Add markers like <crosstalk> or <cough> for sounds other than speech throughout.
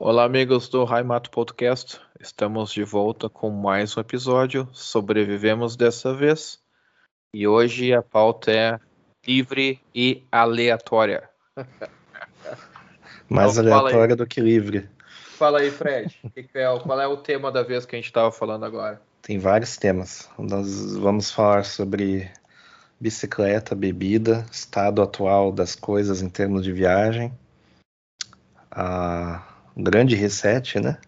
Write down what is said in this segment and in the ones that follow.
Olá, amigos do Raimato Podcast. Estamos de volta com mais um episódio. Sobrevivemos dessa vez. E hoje a pauta é livre e aleatória. <laughs> Mais Então, aleatória do que livre. Fala aí, Fred. É qual é o tema da vez que a gente estava falando agora? Tem vários temas. Nós vamos falar sobre bicicleta, bebida, estado atual das coisas em termos de viagem, a um grande reset, né?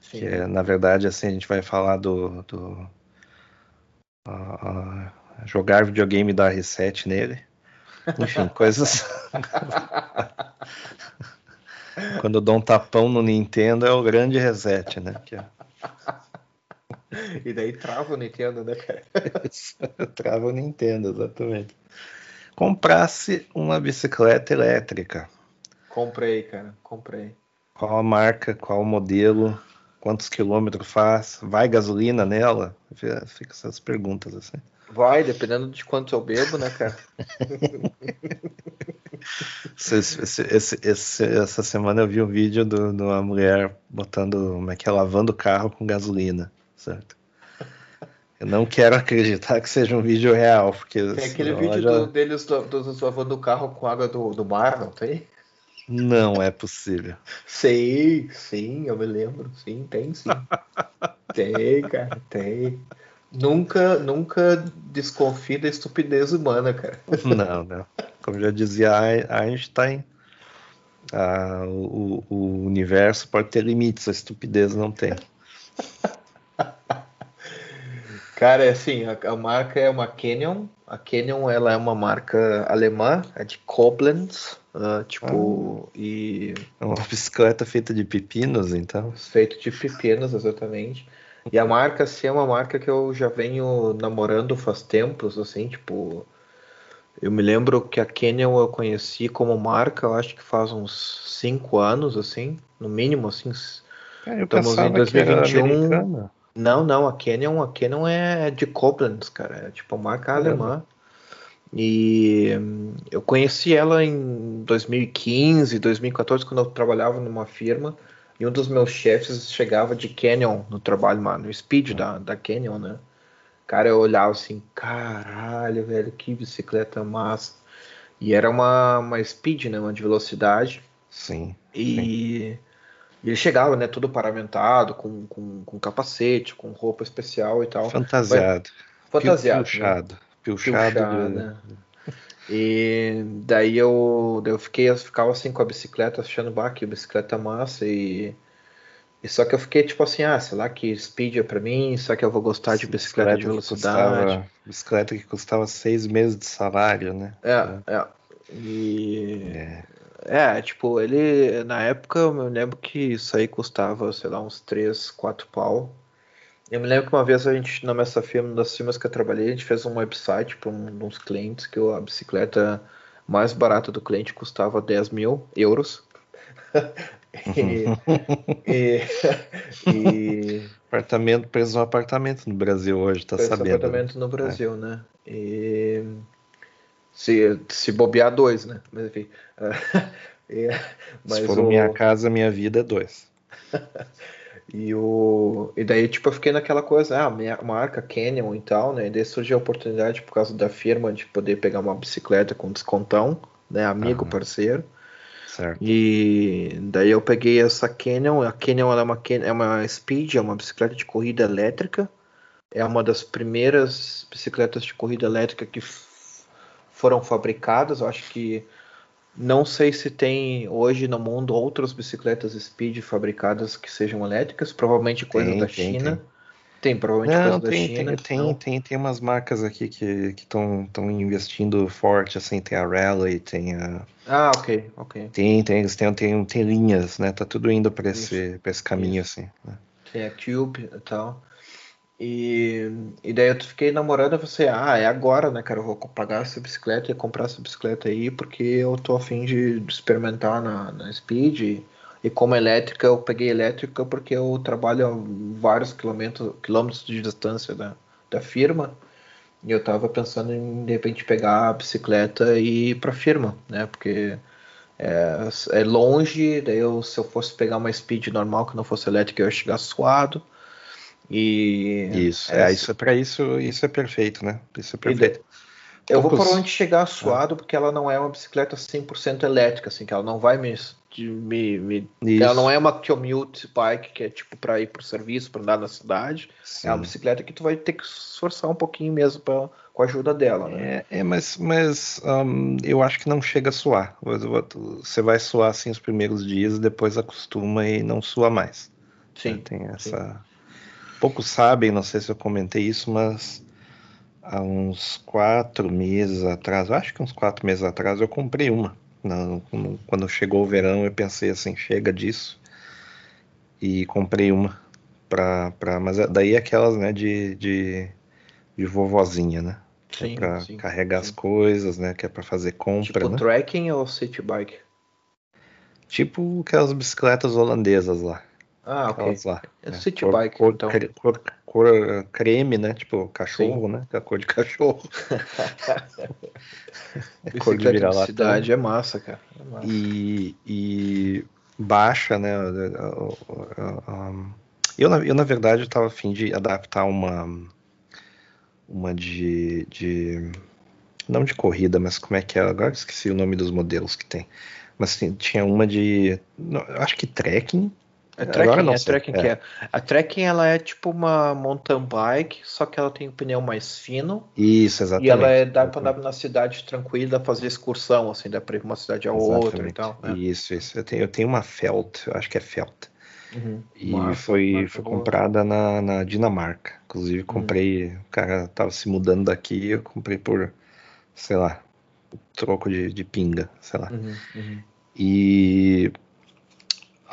Sim. Que é, na verdade, assim, a gente vai falar do, do ah, jogar videogame e dar reset nele. Enfim, <laughs> coisas. Quando eu dou um tapão no Nintendo é o grande reset, né? Que é- E daí trava o Nintendo, né, cara? Trava o Nintendo, exatamente. Comprasse uma bicicleta elétrica. Comprei, cara. Comprei. Qual a marca, qual o modelo, quantos quilômetros faz, vai gasolina nela? Fica essas perguntas assim. Vai, dependendo de quanto eu bebo, né, cara? <laughs> Esse- esse- esse- essa semana eu vi um vídeo de uma mulher botando, como é que é, lavando o carro com gasolina, certo? Eu não quero acreditar que seja um vídeo real, porque Tem aquele vídeo já- do- deles do- dos lavando o carro com água do, do mar, não tem? Não é possível. Sei, sim, eu me lembro. Sim, tem sim. <laughs> tem, cara, tem. Nunca, nunca desconfie da estupidez humana, cara. Não, não. Como já dizia Ein- Einstein, ah, o, o universo pode ter limites, a estupidez não tem. Cara, é assim, a, a marca é uma Canyon. A Canyon, ela é uma marca alemã, é de Koblenz, ah, tipo, e É uma bicicleta feita de pepinos, então. feito de pepinos, exatamente. E a marca, assim, é uma marca que eu já venho namorando faz tempos, assim, tipo... Eu me lembro que a Canyon eu conheci como marca, eu acho que faz uns cinco anos, assim, no mínimo, assim. Cara, eu Estamos em pensava que era 2021. Não, não, a Canyon, a Canyon é de Koblenz, cara, é tipo a marca Caramba. alemã. E hum, eu conheci ela em 2015, 2014, quando eu trabalhava numa firma, e um dos meus chefes chegava de Canyon no trabalho, mano, no speed da, da Canyon, né? Cara, eu olhava assim, caralho, velho, que bicicleta massa. E era uma, uma speed, né? Uma de velocidade. Sim. E, e ele chegava, né? Todo paramentado, com, com, com capacete, com roupa especial e tal. Fantasiado. Fantasiado. né? Pilchado. Pilchado. Pilchado, de- né? E daí eu, daí eu fiquei, eu ficava assim com a bicicleta, achando, bah, que bicicleta massa. E, e só que eu fiquei tipo assim, ah, sei lá que speed é pra mim, só que eu vou gostar de bicicleta de que velocidade. custava- bicicleta que custava seis meses de salário, né? É, é. E. É. É, tipo, ele. Na época eu me lembro que isso aí custava, sei lá, uns 3, 4 pau. Eu me lembro que uma vez a gente, na Messa Firma, uma das firmas que eu trabalhei, a gente fez um website para um, uns clientes que a bicicleta mais barata do cliente custava 10 mil euros. <laughs> e, e, e Apartamento, preço de um apartamento no Brasil hoje, tá Preço de sabendo? né? apartamento no Brasil, né? E se, se bobear dois, né? Mas enfim. E- <laughs> mas Se for o- minha casa, minha vida é dois. <laughs> E, o, e daí, tipo, eu fiquei naquela coisa, ah, minha marca Canyon e tal, né? E daí surgiu a oportunidade, por causa da firma, de poder pegar uma bicicleta com descontão, né? Amigo, parceiro. Certo. E daí eu peguei essa Canyon. A Canyon é uma, é uma Speed, é uma bicicleta de corrida elétrica. É uma das primeiras bicicletas de corrida elétrica que foram fabricadas. Eu acho que não sei se tem hoje no mundo outras bicicletas Speed fabricadas que sejam elétricas. Provavelmente coisa Tem, da tem, China. Tem, provavelmente Não, coisa da tem, China. tem, tem, não? tem, tem umas marcas aqui que estão estão investindo forte, assim, tem a Rally, tem a. Ah, ok, ok. Tem, tem, têm, tem, tem linhas, né? Tá tudo indo para esse, pra esse caminho, assim. né? Tem a Cube e tal. E, e daí eu fiquei namorando e você, ah, é agora, né, cara? Eu vou pagar essa bicicleta e comprar essa bicicleta aí, porque eu tô afim de experimentar na, na Speed. E, e como elétrica, eu peguei elétrica porque eu trabalho a vários quilômetros, quilômetros de distância da, da firma. E eu tava pensando em, de repente, pegar a bicicleta e ir pra firma, né? Porque é, é longe, daí eu, se eu fosse pegar uma speed normal que não fosse elétrica, eu ia chegar suado. E isso, é, isso é para isso, isso é perfeito, né? Isso é perfeito. Eu Poucos... vou provavelmente chegar suado porque ela não é uma bicicleta 100% elétrica, assim, que ela não vai me me, me ela não é uma commute bike que é tipo para ir pro serviço, para andar na cidade. Sim. É uma bicicleta que tu vai ter que esforçar um pouquinho mesmo pra, com a ajuda dela, né? É, é mas, mas um, eu acho que não chega a suar. Você vai suar assim os primeiros dias, depois acostuma e não sua mais. Sim. Tem essa. Sim. Poucos sabem, não sei se eu comentei isso, mas há uns quatro meses atrás, acho que uns quatro meses atrás, eu comprei uma. Não, quando chegou o verão, eu pensei assim, chega disso. E comprei uma pra. pra mas é, daí aquelas, né, de, de, de vovozinha, né? Que é sim, é pra sim, carregar sim. as coisas, né? Que é pra fazer compra. Tipo né? trekking ou city bike? Tipo aquelas bicicletas holandesas lá. Ah, ok. Lá, é né? city cor, bike, cor, então. Cor, cor, creme, né? Tipo cachorro, Sim. né? Que é a cor de cachorro. <laughs> é cor de lá. cidade é massa, cara. É massa. E, e baixa, né? Eu, na, eu, na verdade, estava afim de adaptar uma uma de, de não de corrida, mas como é que é? Agora esqueci o nome dos modelos que tem. Mas tinha uma de. Acho que trekking, a trekking, trekking é. é. A trekking ela é tipo uma mountain bike, só que ela tem um pneu mais fino. Isso, exatamente. E ela é, dá para andar na cidade tranquila, fazer excursão, assim, dá para ir uma cidade a exatamente. outra e tal. Né? Isso, isso. Eu tenho, eu tenho uma Felt, eu acho que é Felt. Uhum. E foi, foi comprada na, na, Dinamarca. Inclusive, uhum. comprei. Uhum. O cara tava se mudando daqui, eu comprei por, sei lá, troco de, de pinga, sei lá. Uhum, uhum. E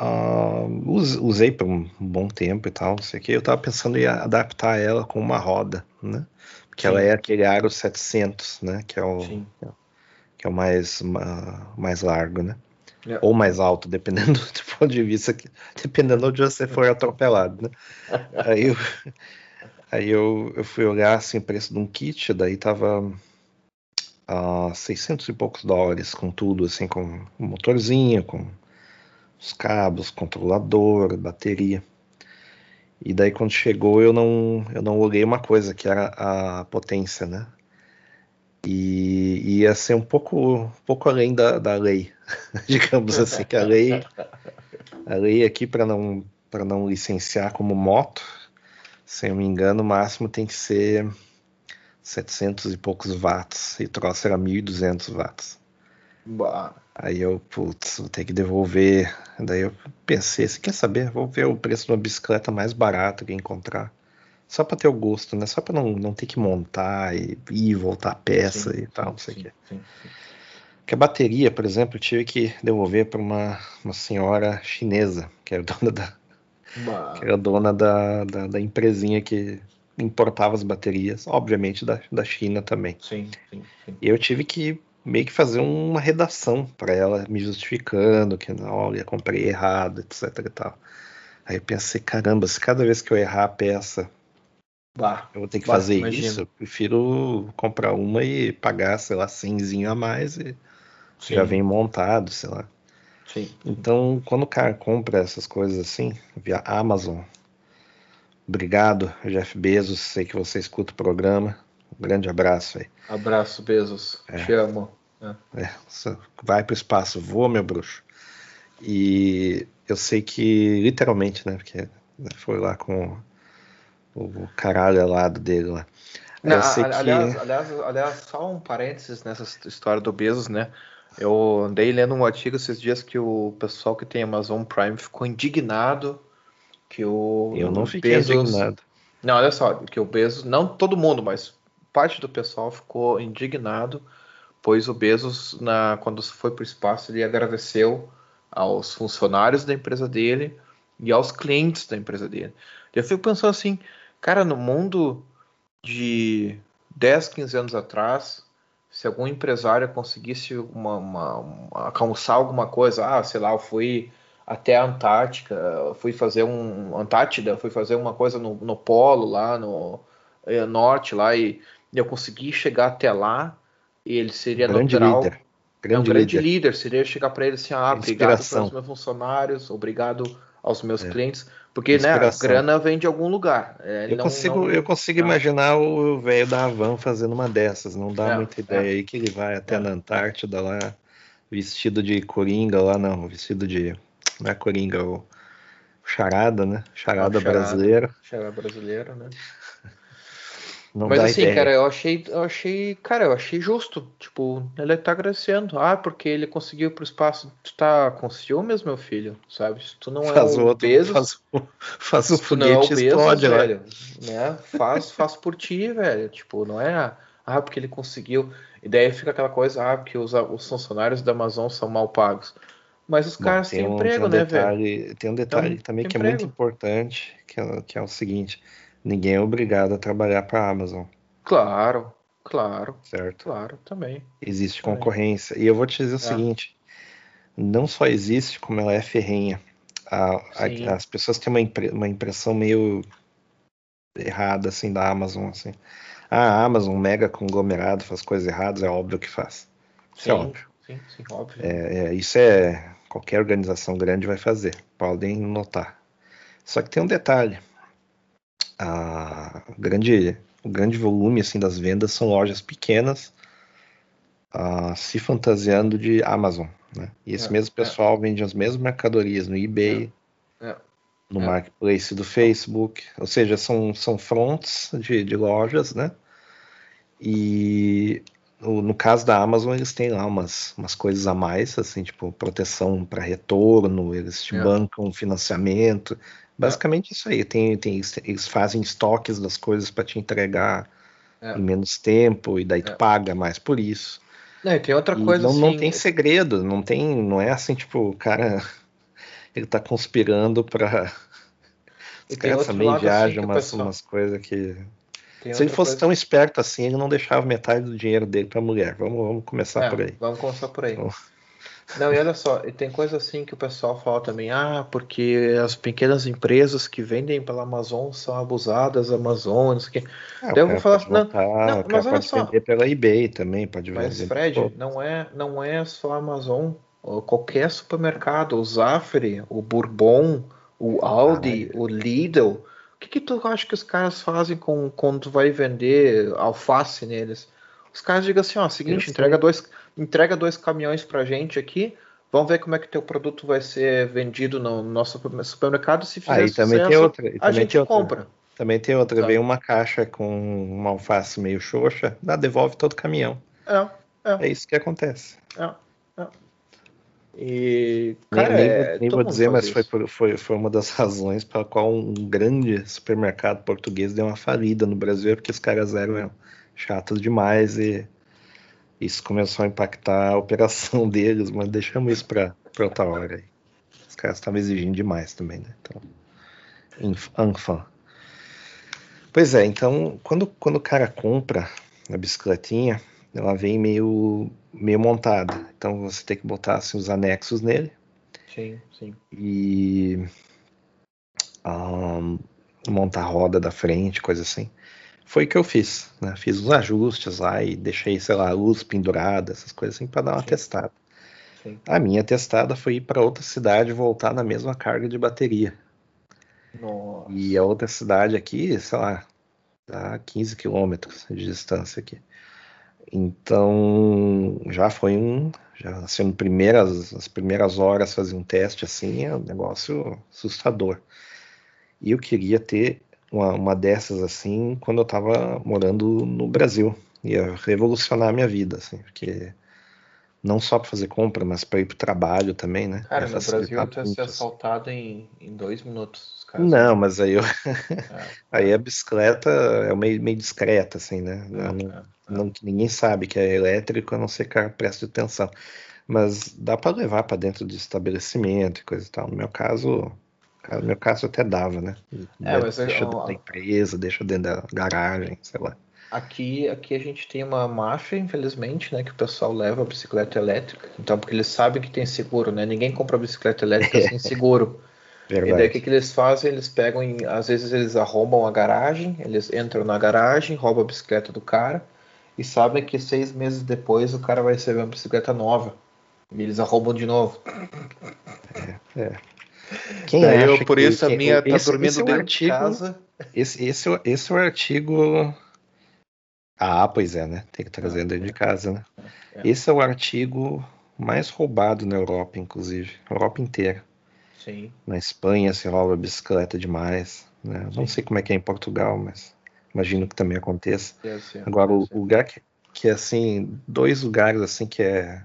Uh, usei por um bom tempo e tal, não sei o que. Eu tava pensando em adaptar ela com uma roda, né? Porque Sim. ela é aquele aro 700, né? Que é o, Sim. que é o mais, mais largo, né? É. Ou mais alto, dependendo <laughs> do ponto de vista, dependendo de onde você for <laughs> atropelado, né? aí eu, aí eu, eu fui olhar assim, o preço de um kit, daí tava uh, 600 e poucos dólares com tudo, assim, com motorzinho, com os cabos, controlador, bateria. E daí quando chegou eu não eu não olhei uma coisa que era a potência, né? E ia ser um pouco um pouco além da, da lei, <laughs> digamos assim, que a lei a lei aqui para não para não licenciar como moto, se eu me engano, o máximo tem que ser 700 e poucos watts e o troço era 1200 watts. Bah. Aí eu, putz, vou ter que devolver. Daí eu pensei, você quer saber? Vou ver o preço de uma bicicleta mais barata que encontrar. Só para ter o gosto, né? Só para não, não ter que montar e ir voltar a peça sim, e tal, não sei o quê. Sim, que a bateria, por exemplo, eu tive que devolver para uma, uma senhora chinesa, que era dona da, que era dona da, da, da, empresinha que importava as baterias, obviamente da, da China também. Sim, sim, sim. E eu tive que meio que fazer uma redação para ela me justificando que não, eu comprei errado, etc e tal. Aí eu pensei, caramba, se cada vez que eu errar a peça bah, eu vou ter que bah, fazer isso, eu prefiro comprar uma e pagar, sei lá, 100 a mais e Sim. já vem montado, sei lá. Sim. Então, quando o cara compra essas coisas assim, via Amazon, obrigado, Jeff Bezos, sei que você escuta o programa, um grande abraço aí. Abraço, Bezos. É. Te amo. É. É, vai pro espaço, voa, meu bruxo. E eu sei que, literalmente, né? Porque foi lá com o caralho alado dele lá. Não, eu sei aliás, que... aliás, aliás, só um parênteses nessa história do Bezos, né? Eu andei lendo um artigo esses dias que o pessoal que tem Amazon Prime ficou indignado que o Eu não fiquei Bezos... indignado. Não, olha só, que o Bezos, não todo mundo, mas parte do pessoal ficou indignado, pois o Bezos, na, quando foi para o espaço, ele agradeceu aos funcionários da empresa dele e aos clientes da empresa dele. Eu fico pensando assim, cara, no mundo de 10, 15 anos atrás, se algum empresário conseguisse uma, uma, uma, alcançar alguma coisa, ah, sei lá, eu fui até a Antártica, fui fazer um Antártida, fui fazer uma coisa no, no polo lá no eh, norte lá e eu consegui chegar até lá e ele seria Grande natural. Líder. Grande é um grande líder. líder. Seria chegar para ele assim, ah, obrigado pelos meus funcionários, obrigado aos meus é. clientes. Porque né, a grana vem de algum lugar. É, eu, não, consigo, não... eu consigo imaginar o velho da Havan fazendo uma dessas. Não dá é, muita ideia é. aí que ele vai até na Antártida lá, vestido de coringa lá, não, vestido de. Não é coringa, o charada, né? Charada, charada brasileira. Charada brasileira, né? Não Mas assim, ideia. cara, eu achei, eu achei, cara, eu achei justo. Tipo, ele tá agradecendo. Ah, porque ele conseguiu ir pro espaço. Tu tá com ciúmes, meu filho, sabe? Se tu não é faz o outro, Bezos, faz, <laughs> faz o foguete não é o Bezos, explode, velho, né? Faz, faz por ti, velho. Tipo, não é, ah, porque ele conseguiu. E daí fica aquela coisa, ah, porque os, os funcionários da Amazon são mal pagos. Mas os Bom, caras têm um, emprego, um né, detalhe, velho? Tem um detalhe então, também que emprego. é muito importante, que é, que é o seguinte ninguém é obrigado a trabalhar para a Amazon. Claro, claro. Certo. Claro, também. Existe também. concorrência. E eu vou te dizer o é. seguinte: não só existe, como ela é ferrenha. A, a, as pessoas têm uma, impre, uma impressão meio errada assim da Amazon assim. Ah, a Amazon, mega conglomerado, faz coisas erradas, é óbvio que faz. Isso é sim, é óbvio. Sim, sim, óbvio. É, é, isso é qualquer organização grande vai fazer, podem notar. Só que tem um detalhe a grande, o grande volume assim das vendas são lojas pequenas uh, se fantasiando de Amazon. Né? E esse é, mesmo é. pessoal é. vende as mesmas mercadorias no eBay, é, é. no é. marketplace do Facebook, ou seja, são, são fronts de, de lojas, né? E no, no, caso da Amazon, eles têm lá umas, umas coisas a mais, assim, tipo proteção para retorno, eles te bancam financiamento, Basicamente isso aí. Tem, tem, eles fazem estoques das coisas para te entregar é. em menos tempo e daí tu é. paga mais por isso. Não, tem outra e coisa não, assim... não tem segredo, não tem, não é assim tipo o cara <laughs> ele tá conspirando para <laughs> os caras também viajam assim umas, umas coisas que tem Se ele fosse coisa... tão esperto assim, ele não deixava metade do dinheiro dele para mulher. Vamos, vamos começar é, por aí. Vamos começar por aí. Então... Não, e olha só, e tem coisa assim que o pessoal fala também, ah, porque as pequenas empresas que vendem pela Amazon são abusadas, Amazon, não sei o quê. É, eu vou falar assim, não, não mas olha só. vender pela eBay também, pode vender. Mas Fred, não é, não é só a Amazon, qualquer supermercado, o Zafre, o Bourbon, o Aldi, o Lidl, o que, que tu acha que os caras fazem com, quando tu vai vender alface neles? Os caras digam assim, ó, seguinte, entrega dois, entrega dois caminhões pra gente aqui, vamos ver como é que teu produto vai ser vendido no nosso supermercado, se fizer Aí também tem outra, a gente outra, compra. Também tem outra, vem uma caixa com uma alface meio xoxa, dá, devolve todo o caminhão. É, é. É isso que acontece. É, é. E, cara, nem, é, nem vou dizer, mas foi, foi, foi uma das <laughs> razões pela qual um grande supermercado português deu uma falida no Brasil, é porque os caras eram chatos demais e isso começou a impactar a operação <laughs> deles, mas deixamos isso para outra hora aí. Os caras estavam exigindo demais também, né? Então, enfim. Pois é, então quando, quando o cara compra a bicicletinha, ela vem meio, meio montada. Então você tem que botar assim, os anexos nele. Sim, sim. E um, montar a roda da frente, coisa assim foi o que eu fiz, né? Fiz os ajustes lá e deixei, sei lá, a luz pendurada, essas coisas assim, para dar uma Sim. testada. Sim. A minha testada foi ir para outra cidade e voltar na mesma carga de bateria. Nossa. E a outra cidade aqui, sei lá, a 15 quilômetros de distância aqui. Então, já foi um, já assim, primeiras, as primeiras horas fazer um teste assim, é um negócio assustador. E eu queria ter uma, uma dessas assim quando eu estava morando no Brasil. Ia revolucionar a minha vida, assim, porque não só para fazer compra, mas para ir para o trabalho também, né? Cara, no Brasil eu ia ser assaltado em, em dois minutos. Não, mas aí eu... <laughs> é. <laughs> aí a bicicleta é meio, meio discreta, assim, né? É, não, é, não, ninguém sabe que é elétrico, a não ser que preste atenção. Mas dá para levar para dentro de estabelecimento e coisa e tal. No meu caso, no meu caso até dava, né? É, mas deixa dentro da empresa, deixa dentro da garagem, sei lá. Aqui, aqui a gente tem uma máfia, infelizmente, né? Que o pessoal leva a bicicleta elétrica. Então, porque eles sabem que tem seguro, né? Ninguém compra bicicleta elétrica é. <laughs> sem seguro. Verdade. E daí o que, que eles fazem? Eles pegam, às vezes eles arrombam a garagem, eles entram na garagem, roubam a bicicleta do cara e sabem que seis meses depois o cara vai receber uma bicicleta nova. E eles arrombam de novo. É. é. Quem Daí eu, por isso que, a minha tá dormindo esse é dentro artigo, de casa. Esse, esse, esse é o artigo. Ah, pois é, né? Tem que trazer dentro de casa, né? É. Esse é o artigo mais roubado na Europa, inclusive. Europa inteira. Sim. Na Espanha se rouba bicicleta demais. Né? Não sei como é que é em Portugal, mas imagino que também aconteça. Agora, o lugar que, que é assim, dois lugares assim que é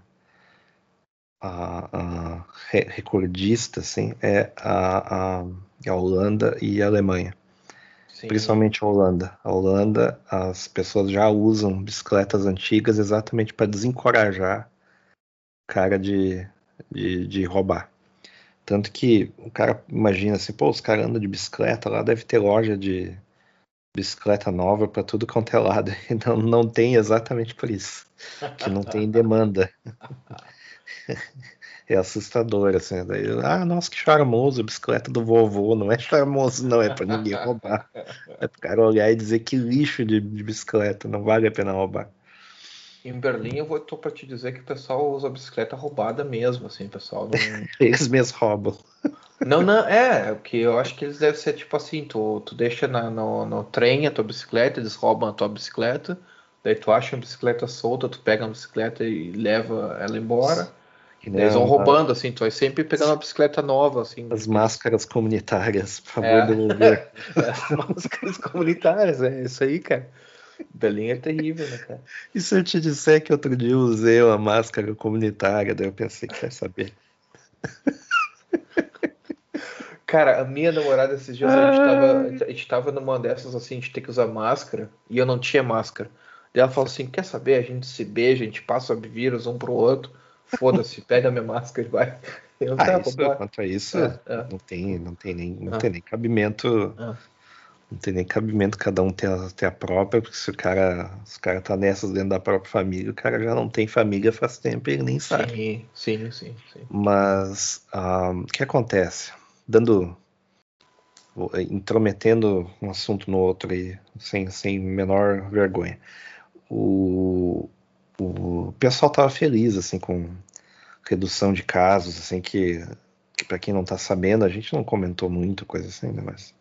a, a recordista assim, é a, a, a, Holanda e a Alemanha. Sim. Principalmente a Holanda. A Holanda, as pessoas já usam bicicletas antigas exatamente para desencorajar o cara de, de, de roubar. Tanto que o cara imagina assim, pô, os caras andam de bicicleta, lá deve ter loja de bicicleta nova para tudo quanto é lado. <laughs> E não, não tem exatamente por isso. Que não tem demanda. <laughs> <laughs> é assustador, assim. Daí, ah, nossa, que charmoso, bicicleta do vovô. Não é charmoso, não, é para ninguém roubar. <laughs> É pro cara olhar e dizer que lixo de, de bicicleta, não vale a pena roubar. Em Berlim, eu vou tô para te dizer que o pessoal usa bicicleta roubada mesmo, assim, pessoal. Não... <laughs> eles mesmos roubam. Não, não, é, que eu acho que eles devem ser tipo assim, tu, tu deixa na, no, no trem a tua bicicleta, eles roubam a tua bicicleta, daí tu acha uma bicicleta solta, tu pega a bicicleta e leva ela embora. E eles vão roubando, assim, tu vai sempre pegando uma bicicleta nova, assim. As máscaras comunitárias, por favor, é. devolver. <laughs> As máscaras comunitárias, é isso aí, cara. Berlim é terrível, né, cara? E se eu te disser que outro dia eu usei uma máscara comunitária, daí eu pensei que quer saber. Cara, a minha namorada esses dias a gente, tava, a gente tava numa dessas assim, de ter que usar máscara, e eu não tinha máscara. Daí ela falou assim: quer saber? A gente se beija, a gente passa vírus um pro outro. Foda-se, <laughs> pega minha máscara e vai. <laughs> Eu, ah, isso, quanto a isso, é, é. Não, tem, não, tem nem, não ah. tem nem cabimento. Ah. Não tem nem cabimento cada um ter a, ter a própria, porque se o cara, se o cara tá nessas dentro da própria família, o cara já não tem família faz tempo e ele nem sabe. Sim, sim, sim. sim. Mas um, o que acontece? Dando. intrometendo um assunto no outro aí, sem, sem menor vergonha. O, o pessoal tava feliz assim com redução de casos, assim que, que para quem não tá sabendo, a gente não comentou muito coisa assim, né, mas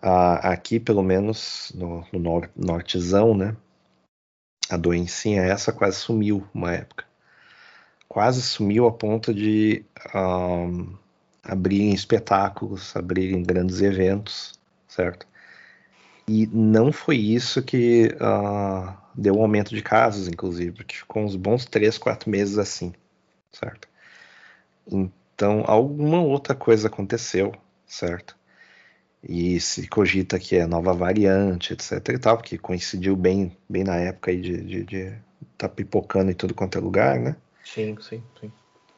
aqui, pelo menos no, no nor nortezão, né? A doencinha essa quase sumiu uma época. Quase sumiu a ponto de um, abrirem espetáculos, abrirem grandes eventos, certo? E não foi isso que uh, deu um aumento de casos, inclusive, porque ficou uns bons 3, 4 meses assim, certo? Então, alguma outra coisa aconteceu, certo? e se cogita que é nova variante, etc e tal, porque coincidiu bem, bem na época aí de, de, de tá pipocando em tudo quanto é lugar, né? Sim, sim, sim.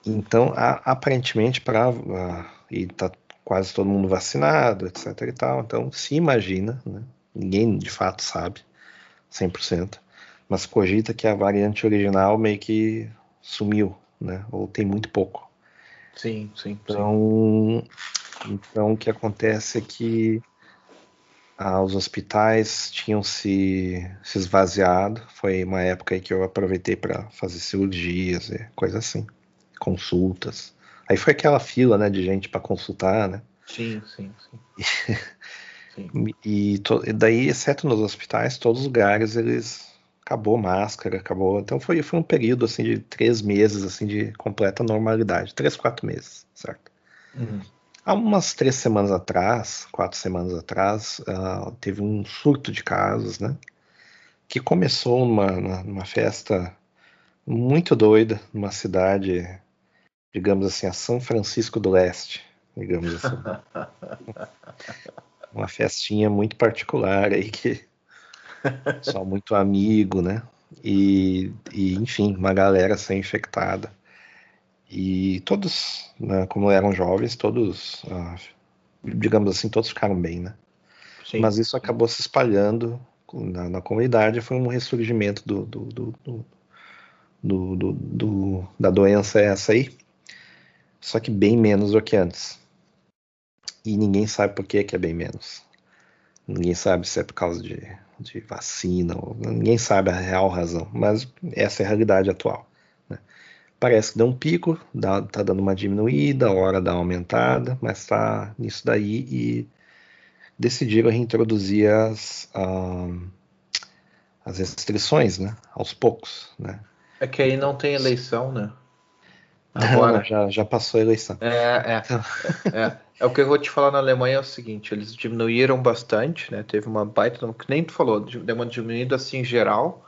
Então, a, aparentemente, para e tá quase todo mundo vacinado, etc e tal, então se imagina, né? Ninguém de fato sabe, 100%, mas cogita que a variante original meio que sumiu, né? Ou tem muito pouco. Sim, sim. Então, sim. então o que acontece é que ah, os hospitais tinham se, se esvaziado. Foi uma época aí que eu aproveitei para fazer cirurgias e coisa assim, consultas. Aí foi aquela fila, né, de gente para consultar, né? Sim, sim, sim. sim. <laughs> E, to, e daí, exceto nos hospitais, todos os lugares eles acabou máscara, acabou. Então foi, foi um período assim de três meses assim de completa normalidade, três, quatro meses, certo? Uhum. Há umas três semanas atrás, quatro semanas atrás, uh, teve um surto de casos, né? Que começou numa, numa festa muito doida, numa cidade, digamos assim, a São Francisco do Leste, digamos assim. <laughs> uma festinha muito particular aí que só muito amigo, né? E, e, enfim, uma galera ser infectada. E todos, né, como eram jovens, todos, ah, digamos assim, todos ficaram bem, né? Sim. Mas isso acabou se espalhando na, na comunidade, foi um ressurgimento do, do, do, do, da doença essa aí, só que bem menos do que antes. E ninguém sabe por que, que é bem menos. Ninguém sabe se é por causa de de vacina, ninguém sabe a real razão, mas essa é a realidade atual. Né? Parece que deu um pico, dá, tá dando uma diminuída, a hora dá uma aumentada, mas está nisso daí e decidiram reintroduzir as, as restrições, né? Aos poucos, né? É que aí não tem eleição, né? <laughs> Agora não, já, já passou a eleição. É, é, é, <laughs> é. O que eu vou te falar na Alemanha é o seguinte, eles diminuíram bastante, né? Teve uma baita, que nem tu falou, deu uma diminuída assim em geral.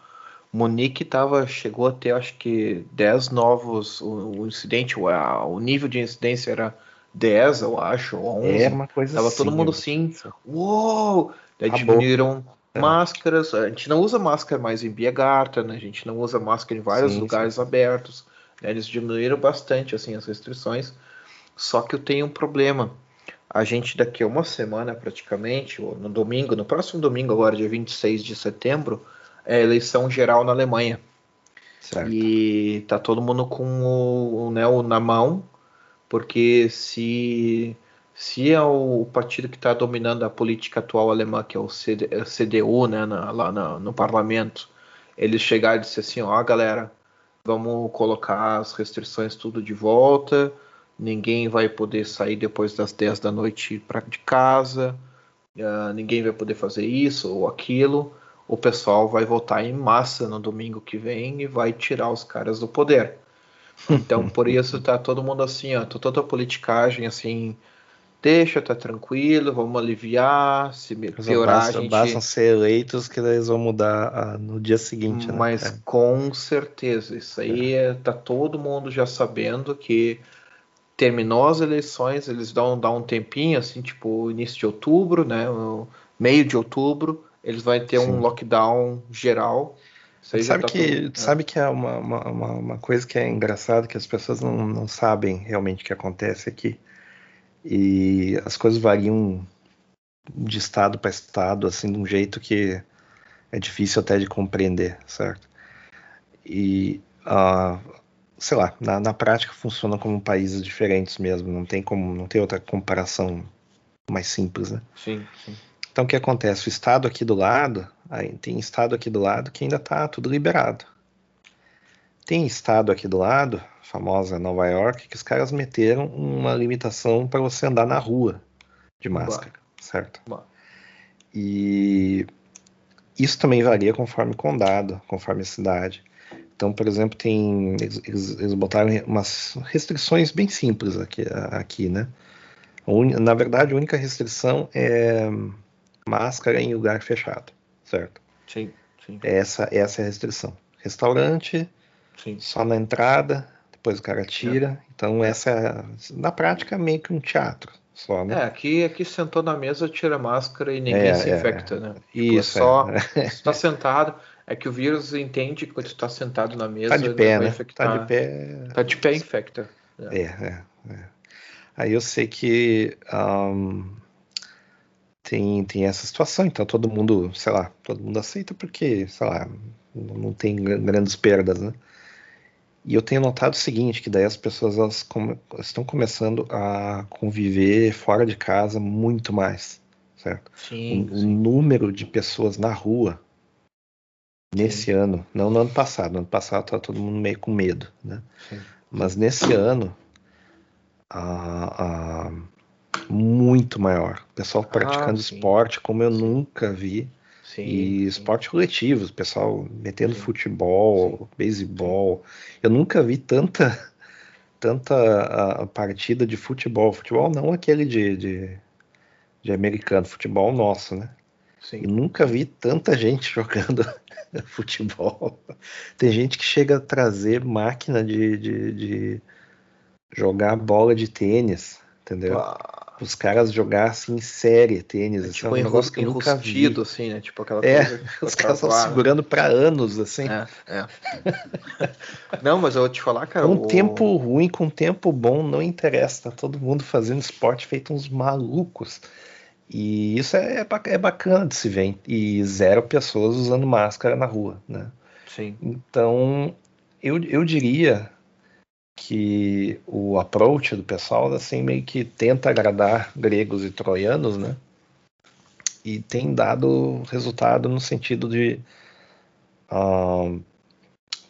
Munique tava, chegou a ter acho que 10 novos, o, o incidente, o, o nível de incidência era 10, eu acho, ou 11. É uma coisa Tava assim, todo mundo assim, uou! Daí diminuíram é. máscaras, a gente não usa máscara mais em Biergarten, né? a gente não usa máscara em vários sim, lugares sim. abertos. Né? Eles diminuíram bastante assim as restrições. Só que eu tenho um problema. A gente daqui a uma semana praticamente, ou no domingo, no próximo domingo, agora dia 26 de setembro, é eleição geral na Alemanha. Certo. E tá todo mundo com o, né, o na mão, porque se se é o partido que está dominando a política atual alemã, que é o CDU, né, na, lá na, no parlamento, eles chegarem e dizer assim, ó, galera, vamos colocar as restrições tudo de volta, ninguém vai poder sair depois das 10 da noite para de casa, uh, ninguém vai poder fazer isso ou aquilo. O pessoal vai votar em massa no domingo que vem e vai tirar os caras do poder. Então, por <laughs> isso tá todo mundo assim, ó, toda a politicagem assim, deixa, tá tranquilo, vamos aliviar, se piorar basta, a gente... Bastam ser eleitos que eles vão mudar ah, no dia seguinte, né? Mas é. com certeza, isso aí é. tá todo mundo já sabendo que terminou as eleições, eles dão, dão um tempinho, assim, tipo início de outubro, né? Meio de outubro, eles vão ter Sim. um lockdown geral. sabe, tá que, tudo, né? sabe que é uma, uma, uma, coisa que é engraçada, que as pessoas não, não sabem realmente o que acontece aqui. E as coisas variam de estado para estado, assim, de um jeito que é difícil até de compreender, certo? E uh, sei lá, na, na prática funciona como países diferentes mesmo, não tem como, não tem outra comparação mais simples, né? Sim, sim. Então o que acontece? O estado aqui do lado, aí tem estado aqui do lado que ainda tá tudo liberado. Tem estado aqui do lado, famosa Nova York, que os caras meteram uma limitação para você andar na rua de máscara, Boa. certo? Boa. E isso também varia conforme condado, conforme cidade. Então, por exemplo, tem eles, eles botaram umas restrições bem simples aqui, aqui né? Na verdade, a única restrição é máscara em lugar fechado, certo? Sim, sim. Essa, essa é a restrição. Restaurante, sim. só na entrada, depois o cara tira. É. Então, essa é, na prática, meio que um teatro. Só, né? É, aqui, aqui sentou na mesa, tira a máscara e ninguém é, se é, infecta, né? Tipo, é Isso. Só <laughs> está sentado. É que o vírus entende que quando está sentado na mesa, tá de pé, né? Infectar. Tá de pé. Tá de pé infecta. É, é, é. Aí eu sei que um, tem, tem essa situação, então todo mundo, sei lá, todo mundo aceita porque, sei lá, não tem grandes perdas, né? E eu tenho notado o seguinte, que daí as pessoas elas come, estão começando a conviver fora de casa muito mais, certo? Sim, o, sim. o número de pessoas na rua nesse Sim. ano, não no ano passado, no ano passado tá todo mundo meio com medo, né? Sim. Mas nesse ano, a, a, muito maior. O pessoal praticando ah, esporte como eu nunca vi. Sim, e esporte coletivo, o pessoal metendo futebol, beisebol. Eu nunca vi tanta tanta a, partida de futebol. Futebol não aquele de, de, de americano, futebol nosso, né? Sim. Eu nunca vi tanta gente <laughs> jogando <laughs> futebol. Tem gente que chega a trazer máquina de, de, de jogar bola de tênis, entendeu? Ah. Os caras jogar assim em série tênis. É, assim, tipo, é um negócio que eu nunca vi. assim, né? Tipo aquela é, coisa. <laughs> Os caras estão segurando para anos, assim. É, é. não, mas eu vou te falar, cara. Um o... tempo ruim com um tempo bom não interessa. Tá todo mundo fazendo esporte feito uns malucos. E isso é, é bacana de se ver. E zero pessoas usando máscara na rua, né? Sim. Então, eu, eu diria que o approach do pessoal, assim, meio que tenta agradar gregos e troianos, né? e tem dado resultado no sentido de uh,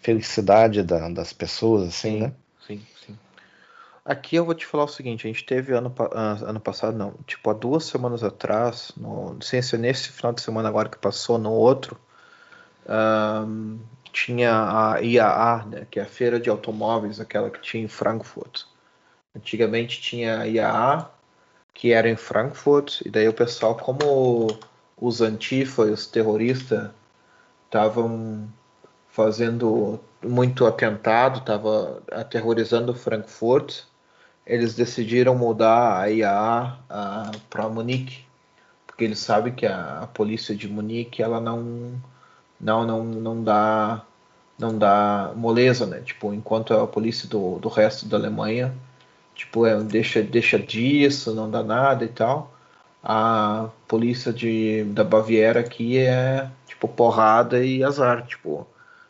felicidade da, das pessoas, assim, sim, né? Aqui eu vou te falar o seguinte, a gente teve ano, ah, ano passado, não, tipo há duas semanas atrás, no, sem ser nesse final de semana agora que passou, no outro, um, tinha a IAA, né, que é a feira de automóveis, aquela que tinha em Frankfurt. Antigamente tinha a IAA, que era em Frankfurt, e daí o pessoal, como os antifa e os terroristas estavam fazendo muito atentado, estava aterrorizando Frankfurt, eles decidiram mudar a IAA para Munique, porque eles sabem que a, a, polícia de Munique ela não não não não dá não dá moleza, né? Tipo, enquanto a polícia do, do resto da Alemanha tipo, é, deixa, deixa disso, não dá nada e tal. A polícia de, da Baviera aqui é tipo porrada e azar, tipo,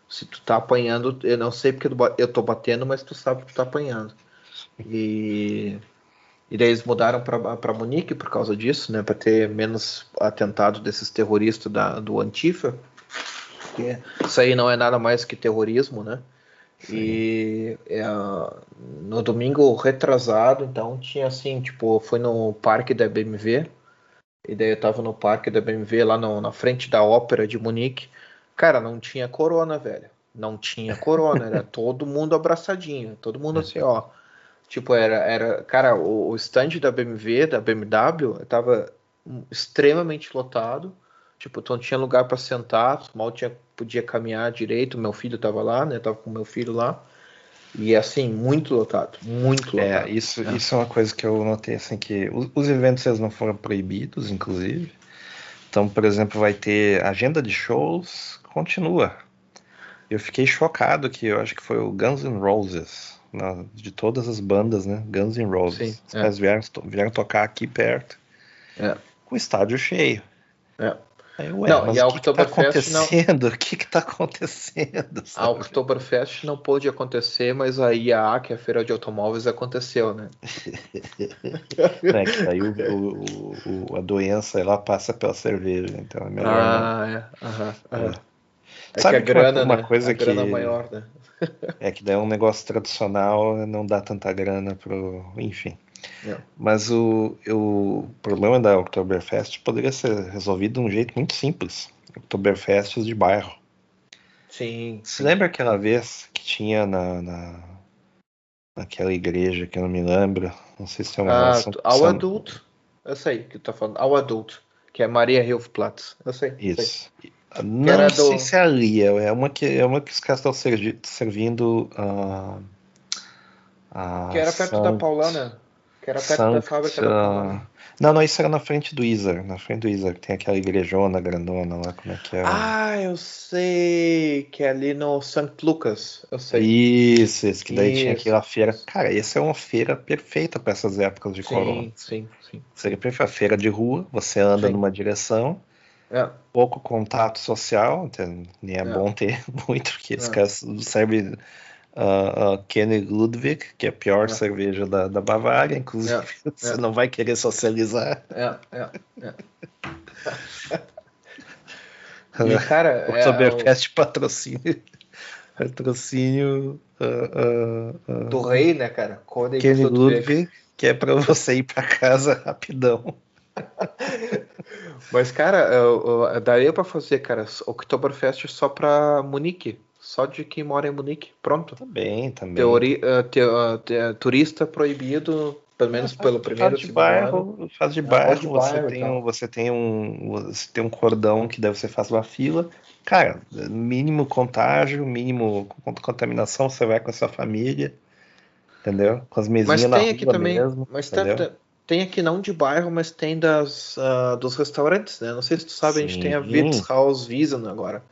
se tu tá apanhando, eu não sei porque eu tô batendo, mas tu sabe que tu tá apanhando. E, e daí eles mudaram para Munique por causa disso, né, para ter menos atentado desses terroristas da, do Antifa. Porque isso aí não é nada mais que terrorismo, né? E é, no domingo retrasado, então tinha assim, tipo, foi no parque da BMW. E daí eu tava no parque da BMW lá no, na frente da ópera de Munique. Cara, não tinha corona, velho. Não tinha corona, era <laughs> todo mundo abraçadinho, todo mundo assim, ó. Tipo, era, era cara, o, o stand da BMW, da BMW, tava extremamente lotado. Tipo, não tinha lugar para sentar, mal tinha podia caminhar direito. Meu filho estava lá, né? Tava com meu filho lá. E assim, muito lotado, muito é, lotado. É, isso, é. isso é uma coisa que eu notei assim que os, os eventos eles não foram proibidos, inclusive. Então, por exemplo, vai ter agenda de shows, continua. Eu fiquei chocado que eu acho que foi o Guns N' Roses, na, de todas as bandas, né? Guns N' Roses. Sim, é. Eles vieram, vieram tocar aqui perto, é. com o estádio cheio. É. Aí, ué, não, e a o que está acontecendo? Não... <laughs> O que está acontecendo? Sabe? A Oktoberfest não pôde acontecer, mas a IAA, que é a feira de automóveis, aconteceu, né? <laughs> é que daí o, o, o, a doença ela passa pela cerveja, então é melhor. Ah, não. é. Uhum. É. Sabe que a grana, uma, uma né? coisa a grana que maior, né? <laughs> é que daí é um negócio tradicional, não dá tanta grana pro, enfim. É. Mas o, o problema da Oktoberfest poderia ser resolvido de um jeito muito simples. Oktoberfest de bairro. Sim. Você lembra aquela vez que tinha na, na, naquela igreja que eu não me lembro? Não sei se é uma ah. Ao adulto. Eu sei que tu tá falando. Ao adulto. Que é Maria Hilfplatz. Eu sei. Isso. Sei. Não sei do... se é ali. É uma que, é uma que os caras estão servindo. Uh, que era perto da Paulana. Que era perto da fábrica da Não, não, isso era na frente do Isar. Na frente do Isar, tem aquela igrejona grandona lá, como é que é? Ah, eu sei. Que é ali no St. Lucas. Eu sei. Isso, isso, que daí isso. tinha aquela feira. Cara, essa é uma feira perfeita para essas épocas de sim, corona. Sim, sim. Seria perfeita. Feira de rua, você anda sim. numa direção. É. Pouco contato social, então, nem é, é, bom ter <laughs> muito, porque esse é. cara serve uh, uh, Kenny Ludwig, que é a pior é. cerveja da, da Bavária, inclusive é. <laughs> você é. não vai querer socializar. É, é, é. <laughs> e, cara, o Oktoberfest o... patrocínio. Patrocínio uh, do rei, né, cara? Kenny Ludwig, que é para você ir para casa rapidão. Mas, cara, daria para fazer, cara, Oktoberfest só para Munique só de quem mora em Munique. Pronto. Também, também. Teoria, uh, te, uh, te, turista proibido, pelo menos pelo primeiro de bairro. Faz de é, bairro, de você, bairro tem um, você tem um você tem um cordão que daí você faz uma fila. Cara, mínimo contágio, mínimo contaminação, você vai com a sua família. Entendeu? Com as mesinhas mas tem aqui também, mesmo, Mas tem aqui não de bairro, mas tem das, uh, dos restaurantes, né? Não sei se tu sabe, Sim. a gente tem a Wirtshaus Wiesen agora.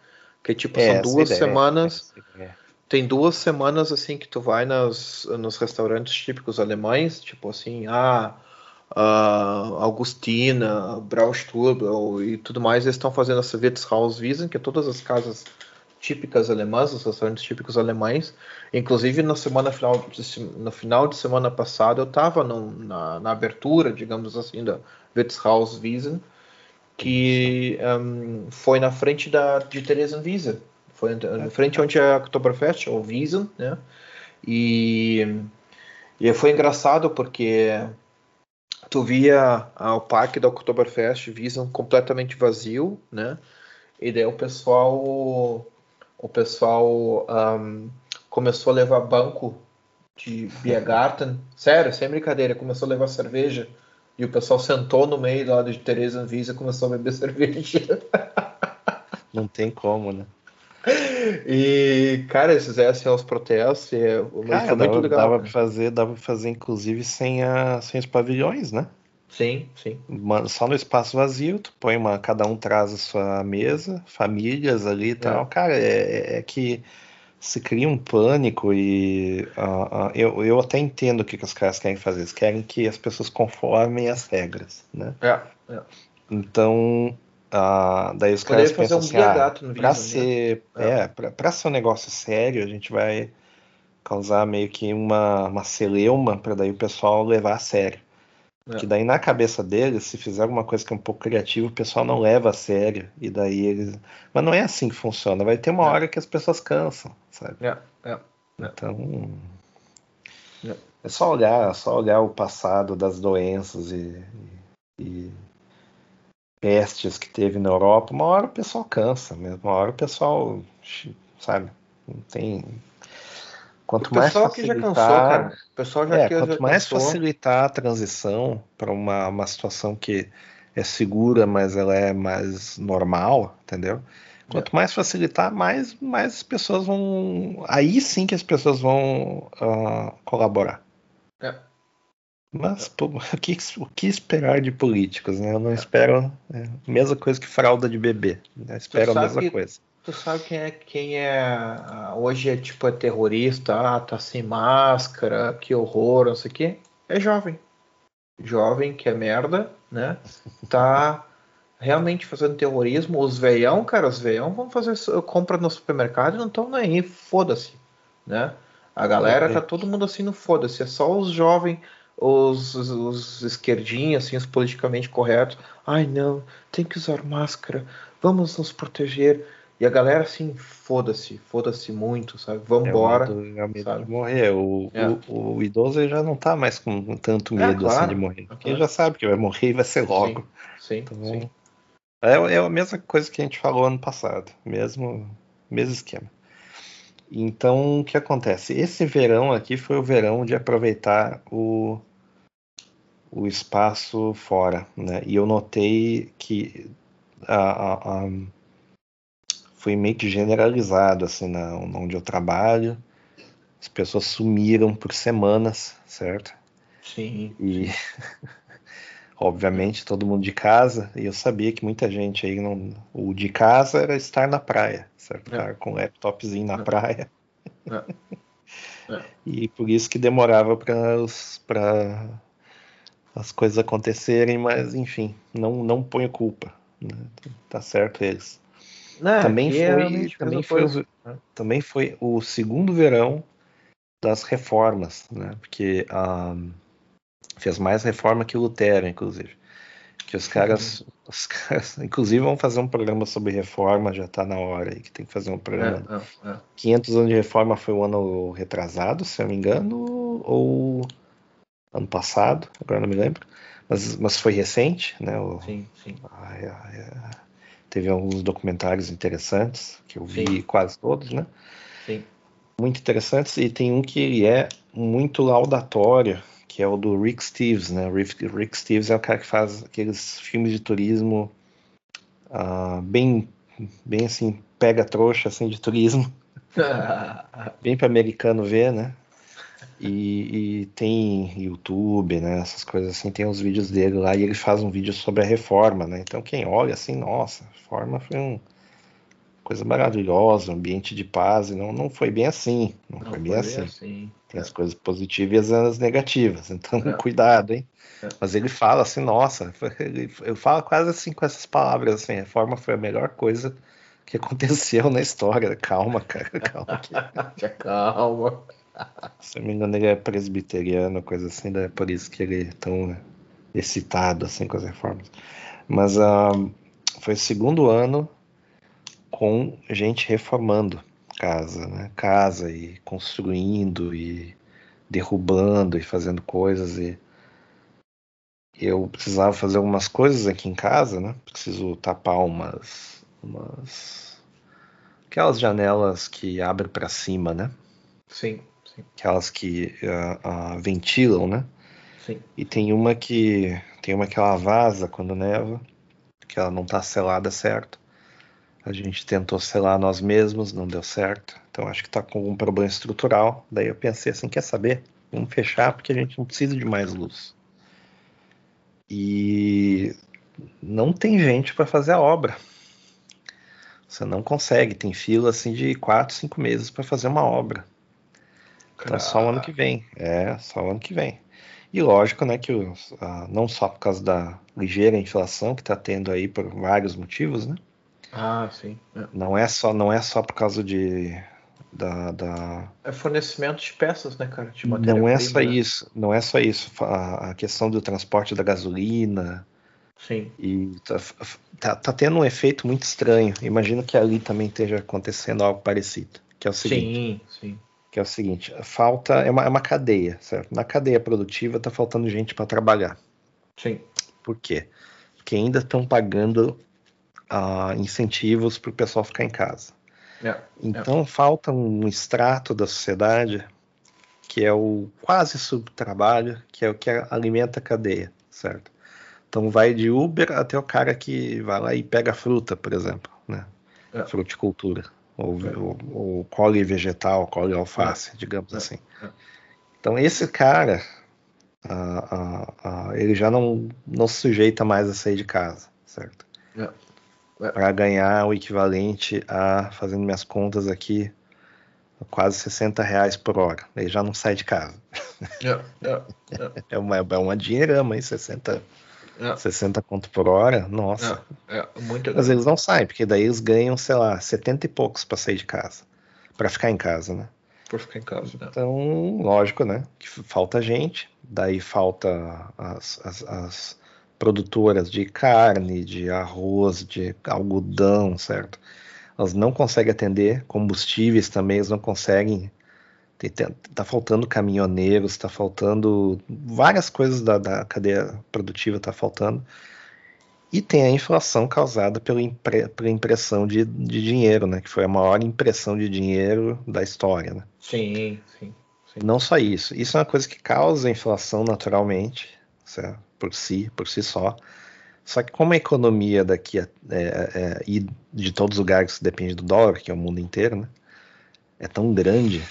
Que tipo, é, são duas semanas. Tem duas semanas assim que tu vai nas, nos restaurantes típicos alemães, tipo assim, ah, uh, Augustina, Braustubel e tudo mais, eles estão fazendo essa Wirtshauswiesen, que é todas as casas típicas alemãs, os restaurantes típicos alemães. Inclusive na semana final no final de semana passada eu estava na, na, abertura, digamos assim, da Wirtshauswiesen que um, foi na frente da, de Teresa Visa. Foi na frente onde é a Oktoberfest, ou Wiesen, né? E, e foi engraçado porque tu via o parque da Oktoberfest Wiesen completamente vazio, né? E daí o pessoal o pessoal um, começou a levar banco de Biergarten, <laughs> sério, sem brincadeira, começou a levar cerveja e o pessoal sentou no meio lá de Teresa Anvisa e começou a beber <laughs> cerveja. Não tem como, né? E, cara, eles fizessem os protestos, e, cara, foi muito dava, legal. Dava pra fazer, dava pra fazer, inclusive, sem, a, sem os pavilhões, né? Sim, sim. Só no espaço vazio, tu põe uma, cada um traz a sua mesa, famílias ali e tal. É. Cara, é, é que se cria um pânico e uh, uh, eu, eu até entendo o que, que os caras querem fazer. Eles querem que as pessoas conformem as regras, né? É, é. Então, uh, daí os caras pensam um assim, ah, para ser, né? é, para ser um negócio sério, a gente vai causar meio que uma, uma celeuma para daí o pessoal levar a sério. É. Que daí na cabeça deles, se fizer alguma coisa que é um pouco criativa, o pessoal não leva a sério. E daí eles. Mas não é assim que funciona. Vai ter uma é. hora que as pessoas cansam, sabe? É, é, é. Então. É. é só olhar, só olhar o passado das doenças e, e, pestes que teve na Europa. Uma hora o pessoal cansa mesmo. Uma hora o pessoal, sabe? Não tem Quanto mais facilitar, que já cansou, cara. Pessoal já, é, que quanto já mais cansou. facilitar a transição para uma, uma situação que é segura, mas ela é mais normal, entendeu? Quanto é. mais facilitar, mais, mais as pessoas vão. Aí sim que as pessoas vão uh, colaborar. É. Mas pô, <laughs> o, que, o que esperar de políticos? Né? Eu não é. espero é, a mesma coisa que fralda de bebê. Né? espero a mesma coisa. Tu sabe quem é quem é hoje é tipo é terrorista, ah, tá sem máscara, que horror, não sei o quê. É jovem. Jovem que é merda, né? <laughs> Tá realmente fazendo terrorismo. Os veião, cara, os veião vão fazer compra no supermercado e não estão nem foda-se, né? A galera tá todo mundo assim no foda-se. É só os jovens, os, os, os esquerdinhos, assim, os politicamente corretos. Ai não, tem que usar máscara. Vamos nos proteger e a galera, assim, foda-se, foda-se muito, sabe? Vambora. É, o medo, é medo sabe? de morrer. O, é. o, o, idoso já não tá mais com tanto é, medo é, claro, assim, de morrer. Porque claro. ele já sabe que vai morrer e vai ser logo. Sim, sim, então, sim. É, é a mesma coisa que a gente falou ano passado. Mesmo, mesmo esquema. Então, o que acontece? Esse verão aqui foi o verão de aproveitar o, o espaço fora, né? E eu notei que a, a, a foi meio que generalizado assim na onde eu trabalho. As pessoas sumiram por semanas, certo? Sim. E <laughs> obviamente todo mundo de casa, e eu sabia que muita gente aí não, o de casa era estar na praia, certo? É. com um laptopzinho na é. praia. É. <laughs> é. e por isso que demorava para para as coisas acontecerem, mas enfim, não não ponho culpa, né? tá certo eles. Não, também foi, é também, foi o, né? também foi o segundo verão das reformas, né? Porque um, fez mais reforma que o Lutero, inclusive. Que os caras, uhum. os caras, <laughs> inclusive, vão fazer um programa sobre reforma, já está na hora aí, que tem que fazer um programa. É, é, é. 500 anos de reforma foi o ano retrasado, se eu não me engano, ou ano passado, agora não me lembro. Mas, mas foi recente, né? O, sim, sim. Ai, ai, ai Teve alguns documentários interessantes, que eu vi Sim. quase todos, né? Sim. Muito interessantes, e tem um que é muito laudatório, que é o do Rick Steves, né? Rick, Rick Steves é o cara que faz aqueles filmes de turismo uh, bem, bem assim, pega trouxa assim de turismo. <laughs> bem para americano ver, né? E, e, tem YouTube, né? Essas coisas assim, tem os vídeos dele lá e ele faz um vídeo sobre a reforma, né? Então quem olha assim, nossa, a reforma foi uma coisa maravilhosa, um ambiente de paz, e não, não foi bem assim. Não, não foi bem foi assim. assim. Tem é. as coisas positivas e as negativas, então é. cuidado, hein? É. Mas ele fala assim, nossa, ele, eu falo quase assim com essas palavras, assim, a reforma foi a melhor coisa que aconteceu na história. Calma, cara, calma. <laughs> calma. Se não me engano, ele é presbiteriano, coisa assim, é por isso que ele é tão excitado assim com as reformas. Mas uh, foi o segundo ano com gente reformando casa, né? Casa e construindo e derrubando e fazendo coisas e eu precisava fazer algumas coisas aqui em casa, né? Preciso tapar umas, umas aquelas janelas que abrem para cima, né? Sim, sim. Aquelas que uh, uh, ventilam, né? Sim. E tem uma que tem uma que ela vaza quando neva, que ela não está selada certo. A gente tentou selar nós mesmos, não deu certo. Então acho que está com um problema estrutural. Daí eu pensei assim, quer saber? Vamos fechar porque a gente não precisa de mais luz. E não tem gente para fazer a obra. Você não consegue, tem fila assim de 4, 5 meses para fazer uma obra. Então só o ano que vem. É, só o ano que vem. E lógico, né, que os, ah, não só por causa da ligeira inflação que está tendo aí por vários motivos, né? Ah, sim. É. Não é só não é só por causa de da, da... É fornecimento de peças, né, cara? De não é só né? isso, não é só isso. A, a, questão do transporte da gasolina. Sim. E tá, tá, tá, tendo um efeito muito estranho. Imagino que ali também esteja acontecendo algo parecido. Que é o seguinte. Sim, sim que é o seguinte: falta é uma, é uma cadeia, certo? Na cadeia produtiva está faltando gente para trabalhar. Sim. Por quê? Porque ainda estão pagando uh, incentivos para o pessoal ficar em casa. Yeah, então yeah. falta um extrato da sociedade que é o quase subtrabalho, que é o que alimenta a cadeia, certo? Então vai de Uber até o cara que vai lá e pega fruta, por exemplo, né? Yeah. Fruticultura ou, ou, ou cole vegetal, cole alface, é. digamos é. assim. Então esse cara, ele já não, não se sujeita mais a sair de casa, certo? É. Para ganhar o equivalente a, fazendo minhas contas aqui, quase 60 reais por hora. Ele já não sai de casa. é, <laughs> uma, é uma dinheirama, hein? 60 é. 60 conto por hora, nossa. É, é muito Mas eles não saem, porque daí eles ganham, sei lá, 70 e poucos para sair de casa. para ficar em casa, né? Pra ficar em casa, né? Então, lógico, né? Que falta gente, daí falta as, as, as produtoras de carne, de arroz, de algodão, certo? Elas não conseguem atender, combustíveis também, eles não conseguem Tá faltando caminhoneiros, está faltando várias coisas da, da cadeia produtiva, está faltando. E tem a inflação causada pela, impre, pela impressão de, de, dinheiro, né? Que foi a maior impressão de dinheiro da história, né? Sim, sim, sim. Não só isso. Isso é uma coisa que causa inflação naturalmente, certo? por si, por si só. Só que como a economia daqui é, é, é, e de todos os lugares depende do dólar, que é o mundo inteiro, né? É tão grande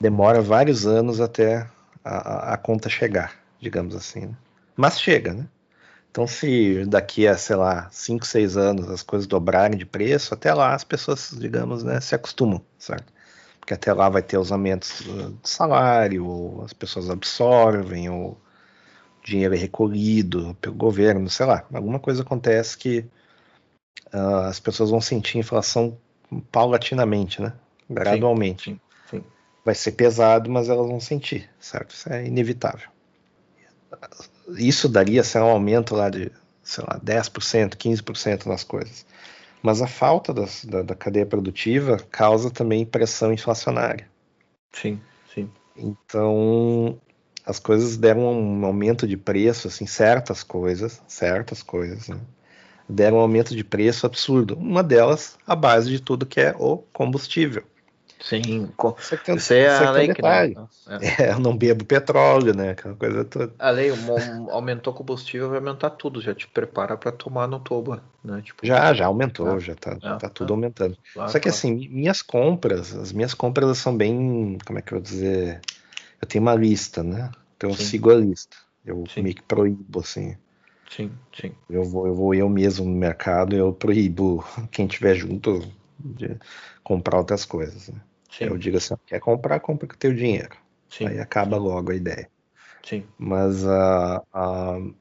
demora vários anos até a, a conta chegar, digamos assim. Né? Mas chega, né? Então, se daqui a, sei lá, 5, 6 anos as coisas dobrarem de preço, até lá as pessoas, digamos, né, se acostumam, certo? Porque até lá vai ter os aumentos de salário, ou as pessoas absorvem, ou dinheiro é recolhido pelo governo, sei lá. Alguma coisa acontece que uh, as pessoas vão sentir inflação paulatinamente, né? Gradualmente. Sim, sim, vai ser pesado, mas elas vão sentir, certo? Isso é inevitável. Isso daria sei lá, um aumento lá de, sei lá, 10%, 15% nas coisas. Mas a falta das, da, da, cadeia produtiva causa também pressão inflacionária. Sim, sim. Então, as coisas deram um aumento de preço, assim, certas coisas, certas coisas, né? deram um aumento de preço absurdo. Uma delas, a base de tudo que é o combustível. Sim, isso é a lei que não, é. <laughs> é. eu não bebo petróleo, né? Aquela coisa toda. A lei aumentou o combustível, vai aumentar tudo, já te prepara para tomar no toba, né? Tipo, já, já aumentou, é. já tá, já tá tudo aumentando. Claro, Só que claro. assim, minhas compras, as minhas compras são bem, como é que eu vou dizer? Eu tenho uma lista, né? Então eu sigo a lista. Eu sim. meio que proíbo, assim. Sim, sim. Eu vou, eu vou eu mesmo no mercado, eu proíbo quem tiver junto de comprar outras coisas. Né? Eu digo assim, quer comprar, compra com o teu dinheiro. Sim. Aí acaba logo a ideia. Sim. Mas uh, uh,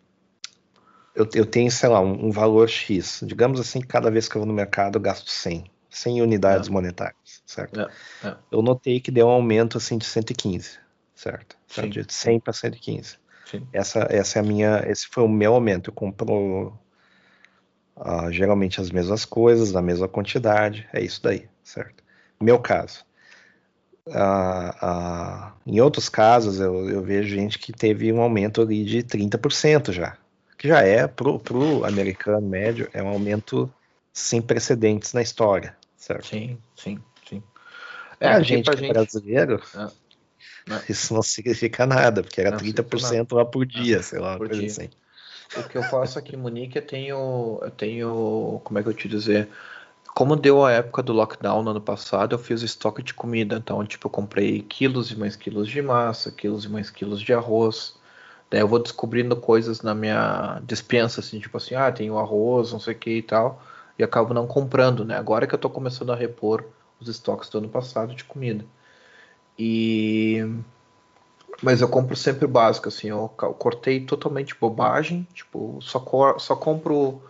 eu, eu, tenho, sei lá, um, um, valor X. Digamos assim, cada vez que eu vou no mercado eu gasto 100. 100 unidades é. monetárias, certo? É. É. Eu notei que deu um aumento assim de 115, certo? Sim. De 100 para 115. Sim. Essa, essa é a minha, esse foi o meu aumento. Eu compro uh, geralmente as mesmas coisas, na mesma quantidade, é isso daí, certo? Meu caso. Uh, uh, em outros casos, eu, eu, vejo gente que teve um aumento ali de 30% já, que já é, para o americano médio, é um aumento sem precedentes na história, certo? Sim, sim, sim. É, a gente, gente brasileiro, é. <laughs> Isso não significa nada, porque era não, 30% lá por dia, sei lá, por dia. assim. O que eu faço aqui em Munique, eu tenho, eu tenho, como é que eu te dizer? Como deu a época do lockdown no ano passado, eu fiz estoque de comida. Então, tipo, eu comprei quilos e mais quilos de massa, quilos e mais quilos de arroz. Daí eu vou descobrindo coisas na minha dispensa, assim, tipo assim, ah, tem o arroz, não sei o que e tal. E acabo não comprando, né? Agora que eu tô começando a repor os estoques do ano passado de comida. E mas eu compro sempre o básico, assim, eu cortei totalmente bobagem, tipo, só, só compro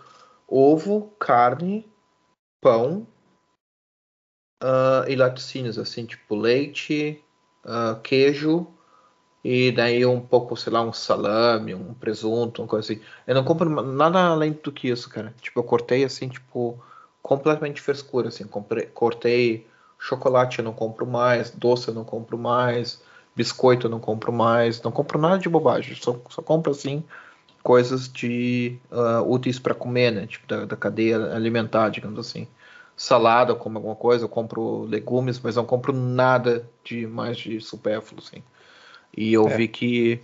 ovo, carne, pão uh, e laticínios, assim, tipo leite, uh, queijo e daí um pouco, sei lá, um salame, um presunto, uma coisa assim. Eu não compro nada além do que isso, cara. Tipo, eu cortei assim, tipo, completamente frescura, assim, comprei, cortei Chocolate eu não compro mais, doce eu não compro mais, biscoito eu não compro mais, não compro nada de bobagem, só, só compro assim coisas de uh, úteis para comer, né? Tipo da, da, cadeia alimentar, digamos assim. Salada, eu como alguma coisa, eu compro legumes, mas não compro nada de mais de supérfluo, assim. E eu é. vi que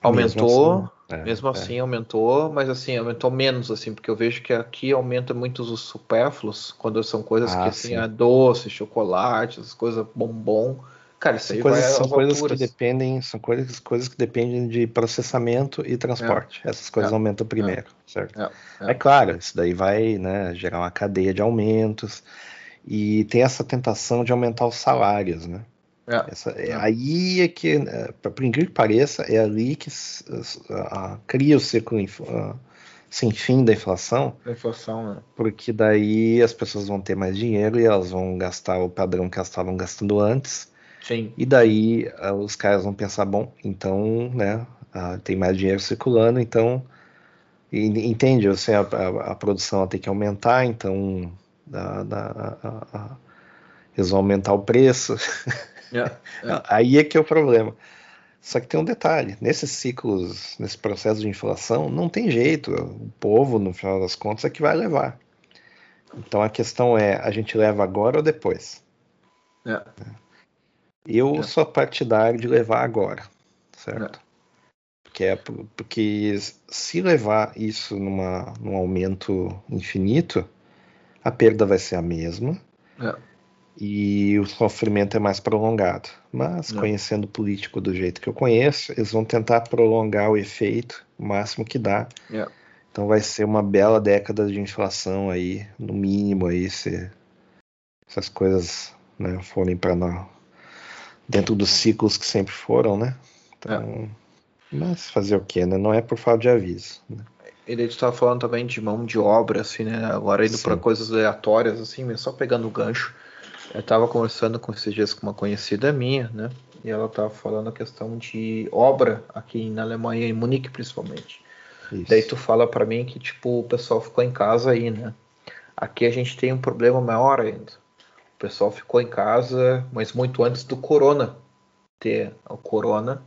aumentou, mesmo assim, é, mesmo assim é. aumentou, mas assim, aumentou menos, assim, porque eu vejo que aqui aumenta muito os supérfluos, quando são coisas ah, que assim, é doce, chocolate, essas coisas bombom. Cara, isso aí coisas, são coisas alturas. que dependem, são coisas, coisas que dependem de processamento e transporte. É. Essas coisas é. aumentam primeiro, é. certo? É. é. claro, isso daí vai né, gerar uma cadeia de aumentos e tem essa tentação de aumentar os salários, né? É, Essa, é. Aí é que, é, por incrível que pareça, é ali que cria o ciclo sem fim da inflação. Da inflação, né? Porque daí as pessoas vão ter mais dinheiro e elas vão gastar o padrão que elas estavam gastando antes. Sim. E daí os caras vão pensar, bom, então, né, tem mais dinheiro circulando, então, entende? Assim, a, a, a produção tem que aumentar, então da, a, eles vão aumentar o preço. É, <laughs> é. Aí é que é o problema. Só que tem um detalhe: nesses ciclos, nesse processo de inflação, não tem jeito. O povo, no final das contas, é que vai levar. Então a questão é: a gente leva agora ou depois? É. Eu é. sou partidário de levar agora, certo? É. Porque, é, porque se levar isso numa, num aumento infinito, a perda vai ser a mesma. É e o sofrimento é mais prolongado. Mas, Não. conhecendo o político do jeito que eu conheço, eles vão tentar prolongar o efeito o máximo que dá. Yeah. Então vai ser uma bela década de inflação aí, no mínimo aí, se essas coisas né, forem para dentro dos ciclos que sempre foram, né? Então, mas fazer o que, né? Não é por falta de aviso. Né? Ele estava falando também de mão de obra, assim, né? Agora indo para coisas aleatórias, assim, só pegando o gancho. Eu estava conversando com esses dias com uma conhecida minha, né? E ela estava falando a questão de obra aqui na Alemanha, em Munique principalmente. Isso. Daí tu fala para mim que tipo o pessoal ficou em casa aí, né? Aqui a gente tem um problema maior ainda. O pessoal ficou em casa, mas muito antes do corona ter o corona.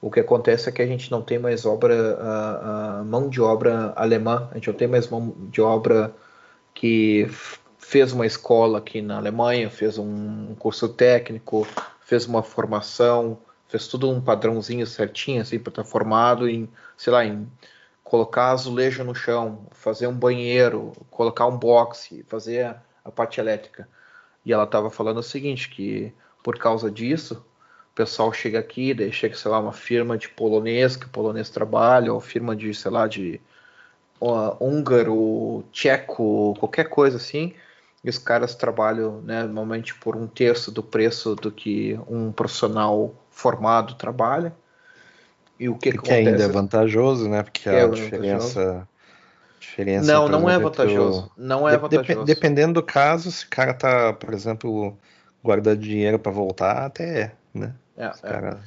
O que acontece é que a gente não tem mais obra, a, mão de obra alemã, a gente não tem mais mão de obra que fez uma escola aqui na Alemanha, fez um curso técnico, fez uma formação, fez tudo um padrãozinho certinho assim para estar tá formado em, sei lá, em colocar azulejo no chão, fazer um banheiro, colocar um boxe, fazer a parte elétrica. E ela estava falando o seguinte, que por causa disso, o pessoal chega aqui, daí chega, sei lá, uma firma de polonês, que o polonês trabalha, ou firma de, sei lá, de uh, húngaro, tcheco, qualquer coisa assim, e os caras trabalham né, normalmente por um terço do preço do que um profissional formado trabalha. E o que, que, que ainda é vantajoso, né? Porque a é diferença, diferença. Não, não é vantajoso. Não é vantajoso. dependendo do caso, se o cara tá, por exemplo, guardando dinheiro para voltar, até é, né? É, é. cara...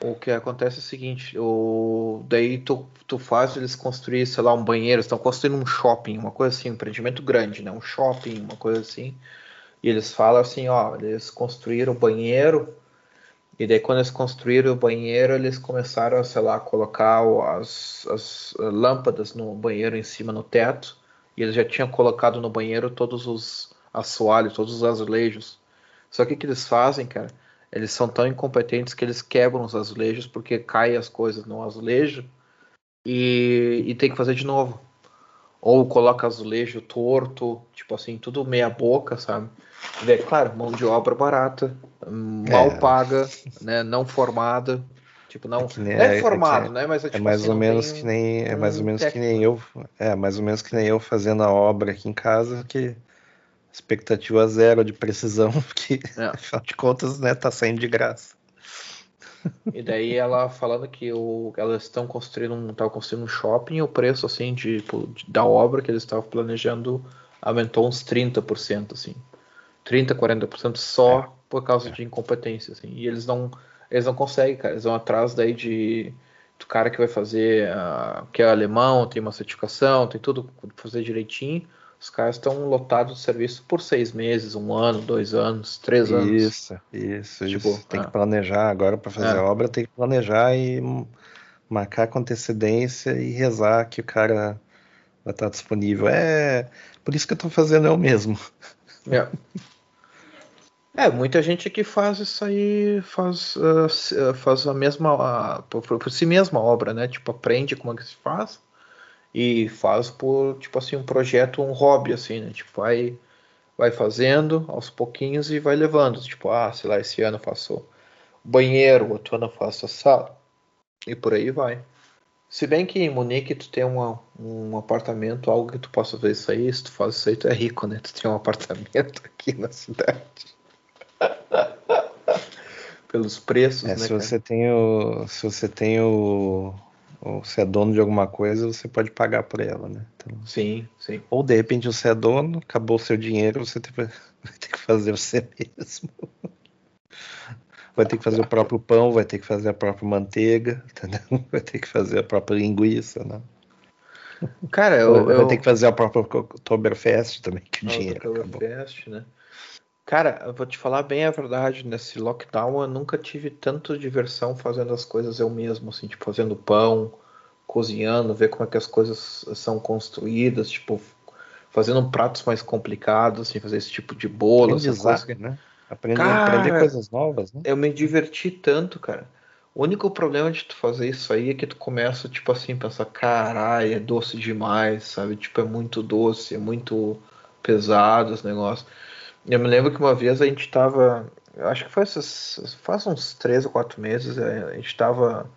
o que acontece é o seguinte, o, daí tu, tu faz eles construir, sei lá, um banheiro, estão construindo um shopping, uma coisa assim, um empreendimento grande, né? Um shopping, uma coisa assim. E eles falam assim, ó, eles construíram o banheiro, e daí quando eles construíram o banheiro, eles começaram, sei lá, a colocar as, as lâmpadas no banheiro em cima no teto, e eles já tinham colocado no banheiro todos os assoalhos, todos os azulejos. Só que o que eles fazem, cara? Eles são tão incompetentes que eles quebram os azulejos porque caem as coisas no azulejo e, e tem que fazer de novo. Ou coloca azulejo torto, tipo assim, tudo meia boca, sabe? E é claro, mão de obra barata, mal é. paga, né, não formada. Tipo, não é, nem, é, é formado, é, né? Mas é, tipo é mais assim, ou menos que nem é mais ou menos técnico. que nem eu, é mais ou menos que nem eu fazendo a obra aqui em casa que expectativa zero de precisão, <laughs> porque é. afinal de contas, né, tá saindo de graça. E daí ela falando que o, elas estão construindo um, construindo um shopping, o preço assim de, de da obra que eles estavam planejando aumentou uns 30%, assim. 30, 40% só é. por causa é. de incompetência, assim. E eles não eles não conseguem, cara. Eles vão atrás daí de do cara que vai fazer, uh, que é alemão, tem uma certificação, tem tudo fazer direitinho os caras estão lotados de serviço por seis meses, um ano, dois anos, três anos. Isso, isso, tipo, isso. Tem que planejar agora para fazer é. a obra, tem que planejar e marcar com antecedência e rezar que o cara vai estar disponível. É por isso que eu estou fazendo eu mesmo. É. É, muita gente que faz isso aí, faz, uh, faz a mesma, uh, por, por, si mesma obra, né? Tipo, aprende como é que se faz e faz por, tipo assim, um projeto, um hobby, assim, né? Tipo, vai, vai fazendo aos pouquinhos e vai levando. Tipo, ah, sei lá, esse ano eu faço banheiro, outro ano eu faço a sala. E por aí vai. Se bem que em Munique tu tem uma, um apartamento, algo que tu possa ver isso aí, se tu faz isso aí, tu é rico, né? Tu tem um apartamento <laughs> aqui na cidade. <laughs> Pelos preços, é, né? Se você tem o. Se você tem o ou se é dono de alguma coisa, você pode pagar por ela, né? Então, sim, sim. Ou de repente você é dono, acabou o seu dinheiro, você <laughs> vai ter que fazer você <laughs> mesmo. Vai ter que fazer o próprio pão, vai ter que fazer a própria manteiga, <laughs> entendeu? Vai ter que fazer a própria linguiça, né? Cara, eu, vai eu... ter que fazer a própria Oktoberfest também, que o dinheiro Oktoberfest, né? Cara, eu vou te falar bem a verdade, nesse lockdown eu nunca tive tanto diversão fazendo as coisas eu mesmo, assim, tipo, fazendo pão, cozinhando, ver como é que as coisas são construídas, tipo, fazendo pratos mais complicados, assim, fazer esse tipo de bolo, essas coisas. Né? Aprender, cara, aprender coisas novas, né? Eu me diverti tanto, cara. O único problema de tu fazer isso aí é que tu começa, tipo assim, pensar, caralho, é doce demais, sabe? Tipo, é muito doce, é muito pesado os negócios. Eu me lembro que uma vez a gente estava, acho que foi essas, faz uns três ou quatro meses, a gente estava,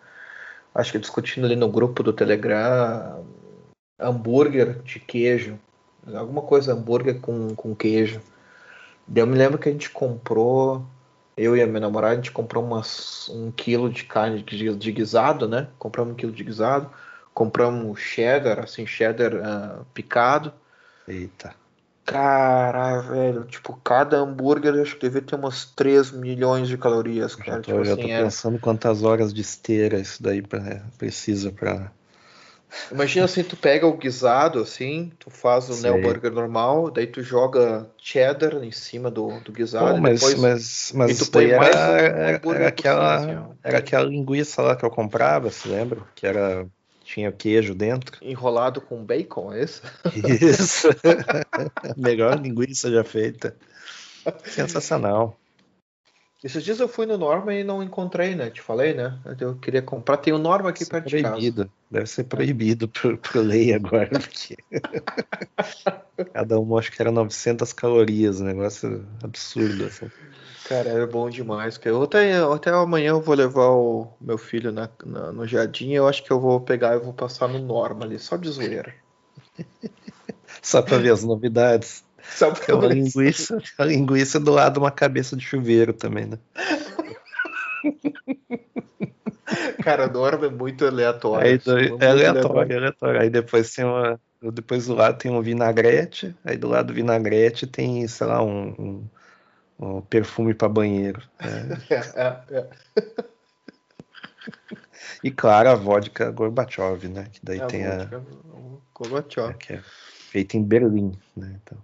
acho que discutindo ali no grupo do Telegram hambúrguer de queijo, alguma coisa hambúrguer com, com queijo. Daí eu me lembro que a gente comprou, eu e a minha namorada, a gente comprou umas, um quilo de carne de, de guisado, né? Compramos um quilo de guisado, compramos cheddar, assim, cheddar uh, picado. Eita. Cara, velho, tipo, cada hambúrguer eu acho que deve ter umas 3 milhões de calorias, cara. Já tô, tipo já assim, tô é pensando é... quantas horas de esteira isso daí pra, precisa pra. Imagina assim, tu pega o guisado, assim, tu faz o Neo Burger normal, daí tu joga cheddar em cima do, do guisado. Pô, mas, depois, mas, mas e tu põe mais era, um era, aquela, cima, assim, era aquela linguiça lá que eu comprava, se lembra? Que era tinha queijo dentro. Enrolado com bacon, é isso? Isso. <laughs> Melhor linguiça já feita. Sensacional. Esses dias eu fui no Norma e não encontrei, né? Te falei, né? Eu queria comprar. Tem o Norma aqui perto proibido. de casa. Deve ser proibido por, por lei agora, porque <laughs> cada um acho que era 900 calorias, um negócio absurdo. Assim. Cara, é bom demais. Eu até, até amanhã eu vou levar o meu filho na, na, no jardim. Eu acho que eu vou pegar e vou passar no Norma ali, só de zoeira. <laughs> só pra ver as novidades. Só pra ver. linguiça, a linguiça do lado uma cabeça de chuveiro também, né? <laughs> Cara, Norma é muito aleatório. Aí, é, é aleatório, é aleatório. Aí depois tem uma. Depois do lado tem um vinagrete, aí do lado do vinagrete tem, sei lá, um, um um perfume para banheiro. É. é, é, e claro, a vodka Gorbachev, né? Que daí É, tem a. Gorbachev. Que é feita em Berlim, né? Então.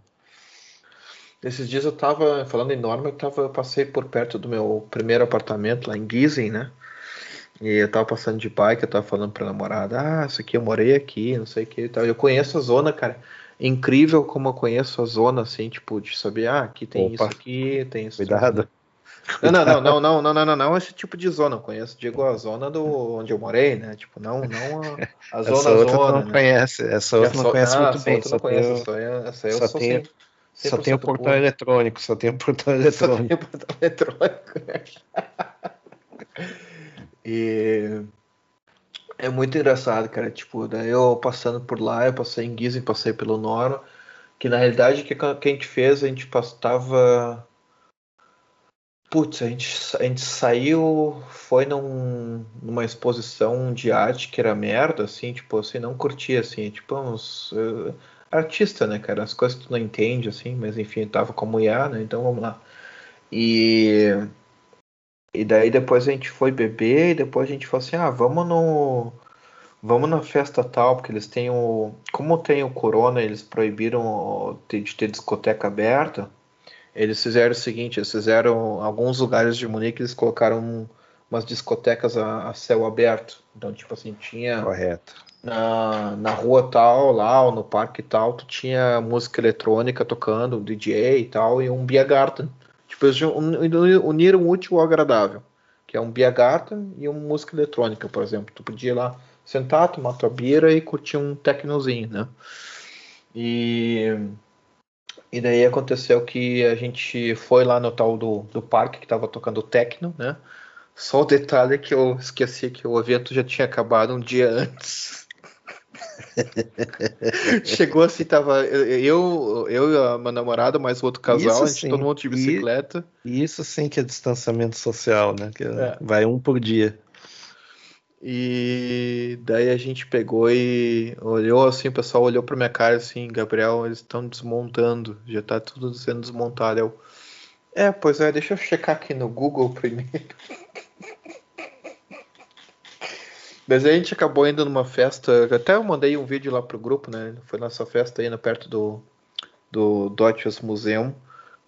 Esses dias eu tava, falando em Norma, eu, tava, eu passei por perto do meu primeiro apartamento lá em Gießen, né? E eu tava passando de bike, eu tava falando pra namorada, ah, isso aqui eu morei aqui, não sei o que e tal. Eu conheço a zona, cara. Incrível como eu conheço a zona, assim, tipo, de saber, ah, aqui tem Opa. isso aqui, tem isso. Cuidado. Não, não, não, não, não, não, não, não, não, esse tipo de zona. Eu conheço, digo, a zona do onde eu morei, né? Tipo, não, não a, a Essa zona, outra tu zona, não né? conhece. Essa outra não Essa- conhece ah, muito essa bem. outra Só não conheço, tem, essa, essa eu só sou tem- só tem o 100% portão puro. eletrônico. Só tem o portão <laughs> Só eletrônico. tem o portão eletrônico. <laughs> e é muito engraçado, cara. Tipo, daí eu passando por lá, eu passei em Gießen, passei pelo Norma, que na realidade o que, que a gente fez, a gente passava. Putz, a gente, a gente saiu, foi num, numa exposição de arte que era merda, assim, tipo, assim, não curtia, assim, tipo, uns. eh, artista, né, cara? As coisas que tu não entende, assim, mas enfim, tava com a mulher, né? Então vamos lá. E, e daí depois a gente foi beber e depois a gente falou assim, ah, vamos no. Vamos na festa tal, porque eles têm o. Como tem o corona, eles proibiram de ter discoteca aberta. Eles fizeram o seguinte, eles fizeram alguns lugares de Munique, eles colocaram umas discotecas a, a céu aberto. Então, tipo assim, tinha Correto. na, na rua tal, lá, ou no parque tal, tu tinha música eletrônica tocando, DJ e tal, e um Biergarten. Tipo, eles uni- uniram o útil ao agradável, que é um Biergarten e uma música eletrônica, por exemplo. Tu podia ir lá sentar, tomar tua bira e curtir um tecnozinho, né? E, e daí aconteceu que a gente foi lá no tal do, do parque que tava tocando techno, né? Só o detalhe é que eu esqueci que o evento já tinha acabado um dia antes. <laughs> Chegou assim, tava eu, eu e a minha namorada, mais o outro casal, a gente todo mundo de bicicleta. E isso sim que é distanciamento social, né? Que É. vai um por dia. E daí a gente pegou e olhou assim, o pessoal olhou pra minha cara assim, Gabriel, eles estão desmontando, já tá tudo sendo desmontado. Eu, é, pois é, deixa eu checar aqui no Google primeiro. <laughs> Mas a gente acabou indo numa festa, até eu mandei um vídeo lá pro grupo, né? Foi nessa festa aí, perto do, do Deutsches Museum,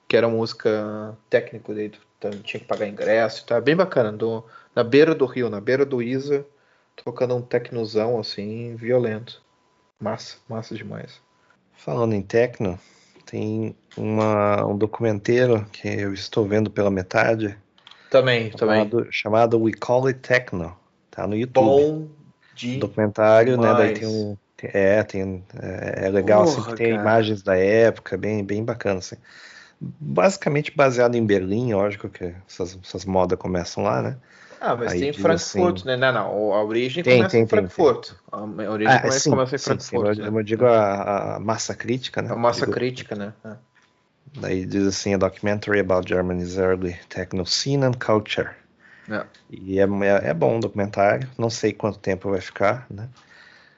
que era música técnica, daí tu tinha que pagar ingresso, tá bem bacana, do, na beira do rio, na beira do Isa, tocando um tecnozão assim, violento. Massa, massa demais. Falando em techno, tem uma, um documentário que eu estou vendo pela metade, Também, também. chamado, chamado We Call It Techno. Tá no YouTube. Bom de documentário, né? Daí demais. tem um. tem- É, tem, é, é legal, assim, Porra, que tem cara. imagens da época, bem, bem bacana, assim. Basicamente baseado em Berlim, lógico que essas, essas modas começam lá, né? Ah, mas Aí tem diz Frankfurt, assim- né? Não, não. A origem Tem, começa tem, em tem, Frankfurt. A origem Ah, começa, sim, começa em sim, sim, Frankfurt. eu, né? eu digo a, a massa crítica, né? A massa Digo- crítica, né? É. Daí diz assim, a documentary about Germany's early techno scene and culture. É. E é, é, é bom o documentário, não sei quanto tempo vai ficar, né?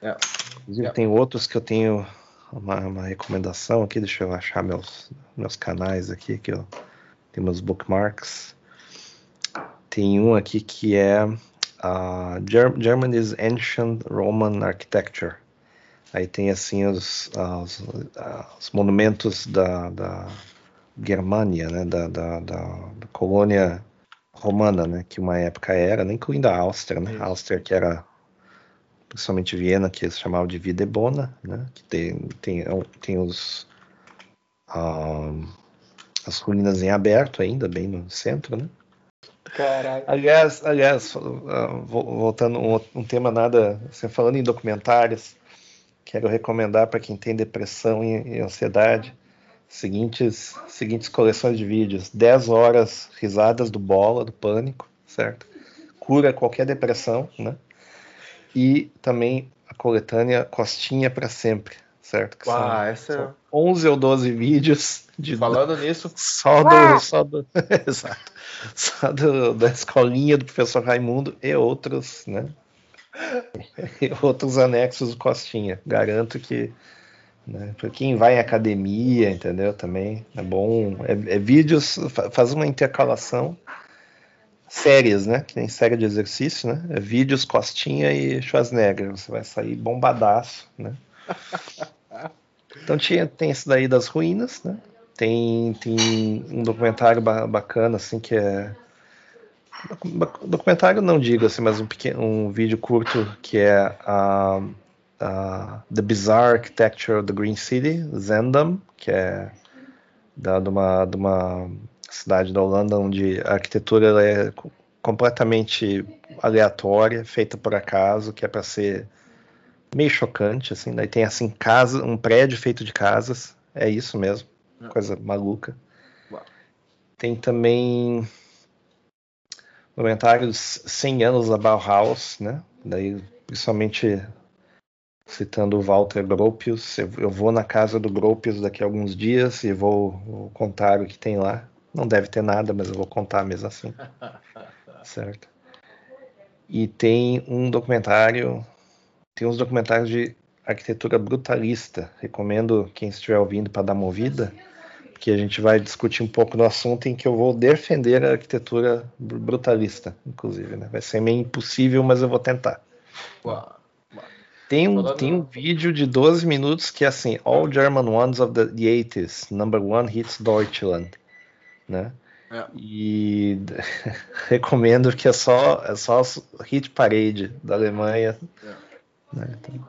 É. Inclusive É. tem outros que eu tenho uma, uma recomendação aqui, deixa eu achar meus, meus canais aqui, que eu tenho meus bookmarks. Tem um aqui que é Ger- Germany's Ancient Roman Architecture. Aí tem assim os, os, os monumentos da, da Germânia, né? Da, da, da, da colônia romana, né? Que uma época era, né, incluindo a Áustria, né? A Áustria que era principalmente Viena, que eles chamavam de Videbona, né? Que tem, tem, tem os ah, as ruínas em aberto ainda, bem no centro, né? Caralho. Aliás, aliás, ah, vo- voltando um, um tema nada, assim, falando em documentários, quero recomendar para quem tem depressão e, e ansiedade, seguintes, seguintes coleções de vídeos: 10 horas risadas do bola, do pânico, certo? Cura qualquer depressão, né? E também a coletânea Costinha para sempre, certo? Que são- Ah, essa. são 11 ou 12 vídeos de Falando nisso, <laughs> só do, só do, <laughs> exato, só do, da escolinha do professor Raimundo e outros, né? <laughs> E outros anexos do Costinha. Garanto que, né, para quem vai em academia, entendeu? Também é bom. É, é vídeos, fa- faz uma intercalação séries, né? Que nem série de exercício, né? É vídeos, Costinha e Schwarzenegger. Você vai sair bombadaço, né? <laughs> Então tinha, tem esse daí das ruínas, né? Tem, tem um documentário bacana, assim, que é. Documentário não digo assim, mas um, pequeno, um vídeo curto que é a, a The Bizarre Architecture of the Green City, Zendam, que é da, de, uma, de uma cidade da Holanda onde a arquitetura é completamente aleatória, feita por acaso, que é para ser meio chocante, assim. Daí tem assim casa, um prédio feito de casas, é isso mesmo, coisa maluca. Uau. Tem também comentários 100 anos da Bauhaus, né? Daí principalmente citando o Walter Gropius, eu vou na casa do Gropius daqui a alguns dias e vou, vou contar o que tem lá. Não deve ter nada, mas eu vou contar mesmo assim. <laughs> certo? E tem um documentário, tem uns documentários de arquitetura brutalista. Recomendo quem estiver ouvindo para dar uma ouvida, porque a gente vai discutir um pouco no assunto em que eu vou defender a arquitetura brutalista, inclusive. Né? Vai ser meio impossível, mas eu vou tentar. Uau. Tem um, tem um vídeo de 12 minutos que é assim: All German Ones of the, the 80s, number one hits Deutschland né? É. E <laughs> recomendo que é só é só hit parade da Alemanha. É. Né? Então...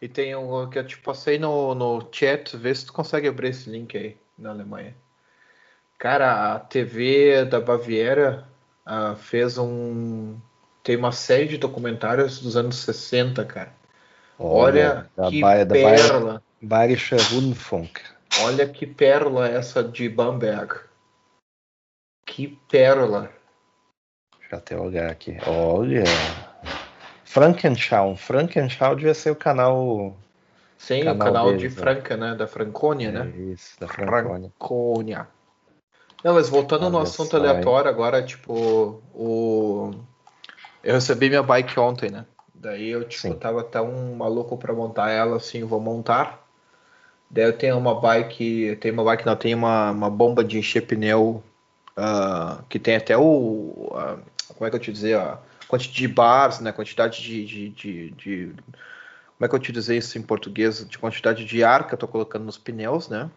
E tem um que eu te passei no, no chat, vê se tu consegue abrir esse link aí na Alemanha. Cara, a TV da Baviera uh, fez um. Tem uma série de documentários dos anos 60, cara. Olha, Olha que Baia, pérola. Bayerischer Rundfunk. Olha que pérola essa de Bamberg. Que pérola. Deixa eu até olhar aqui. Olha. Frankenschau. Frankenschau devia ser o canal. Sim, canal o canal deles, de né? Franca, né? Da Franconia, né? Isso, da Franconia. Franconia. Não, mas voltando Olha no assunto aleatório agora, tipo, o. Eu recebi minha bike ontem, né? Daí eu, tipo, Sim. tava tão maluco pra montar ela, assim, vou montar. Daí eu tenho uma bike, tenho uma bike, não, tem uma, uma bomba de encher pneu uh, que tem até o. Uh, como é que eu te dizer? A quantidade de bars, né? Quantidade de, de, de, de, Como é que eu te dizer isso em português? De quantidade de ar que eu tô colocando nos pneus, né?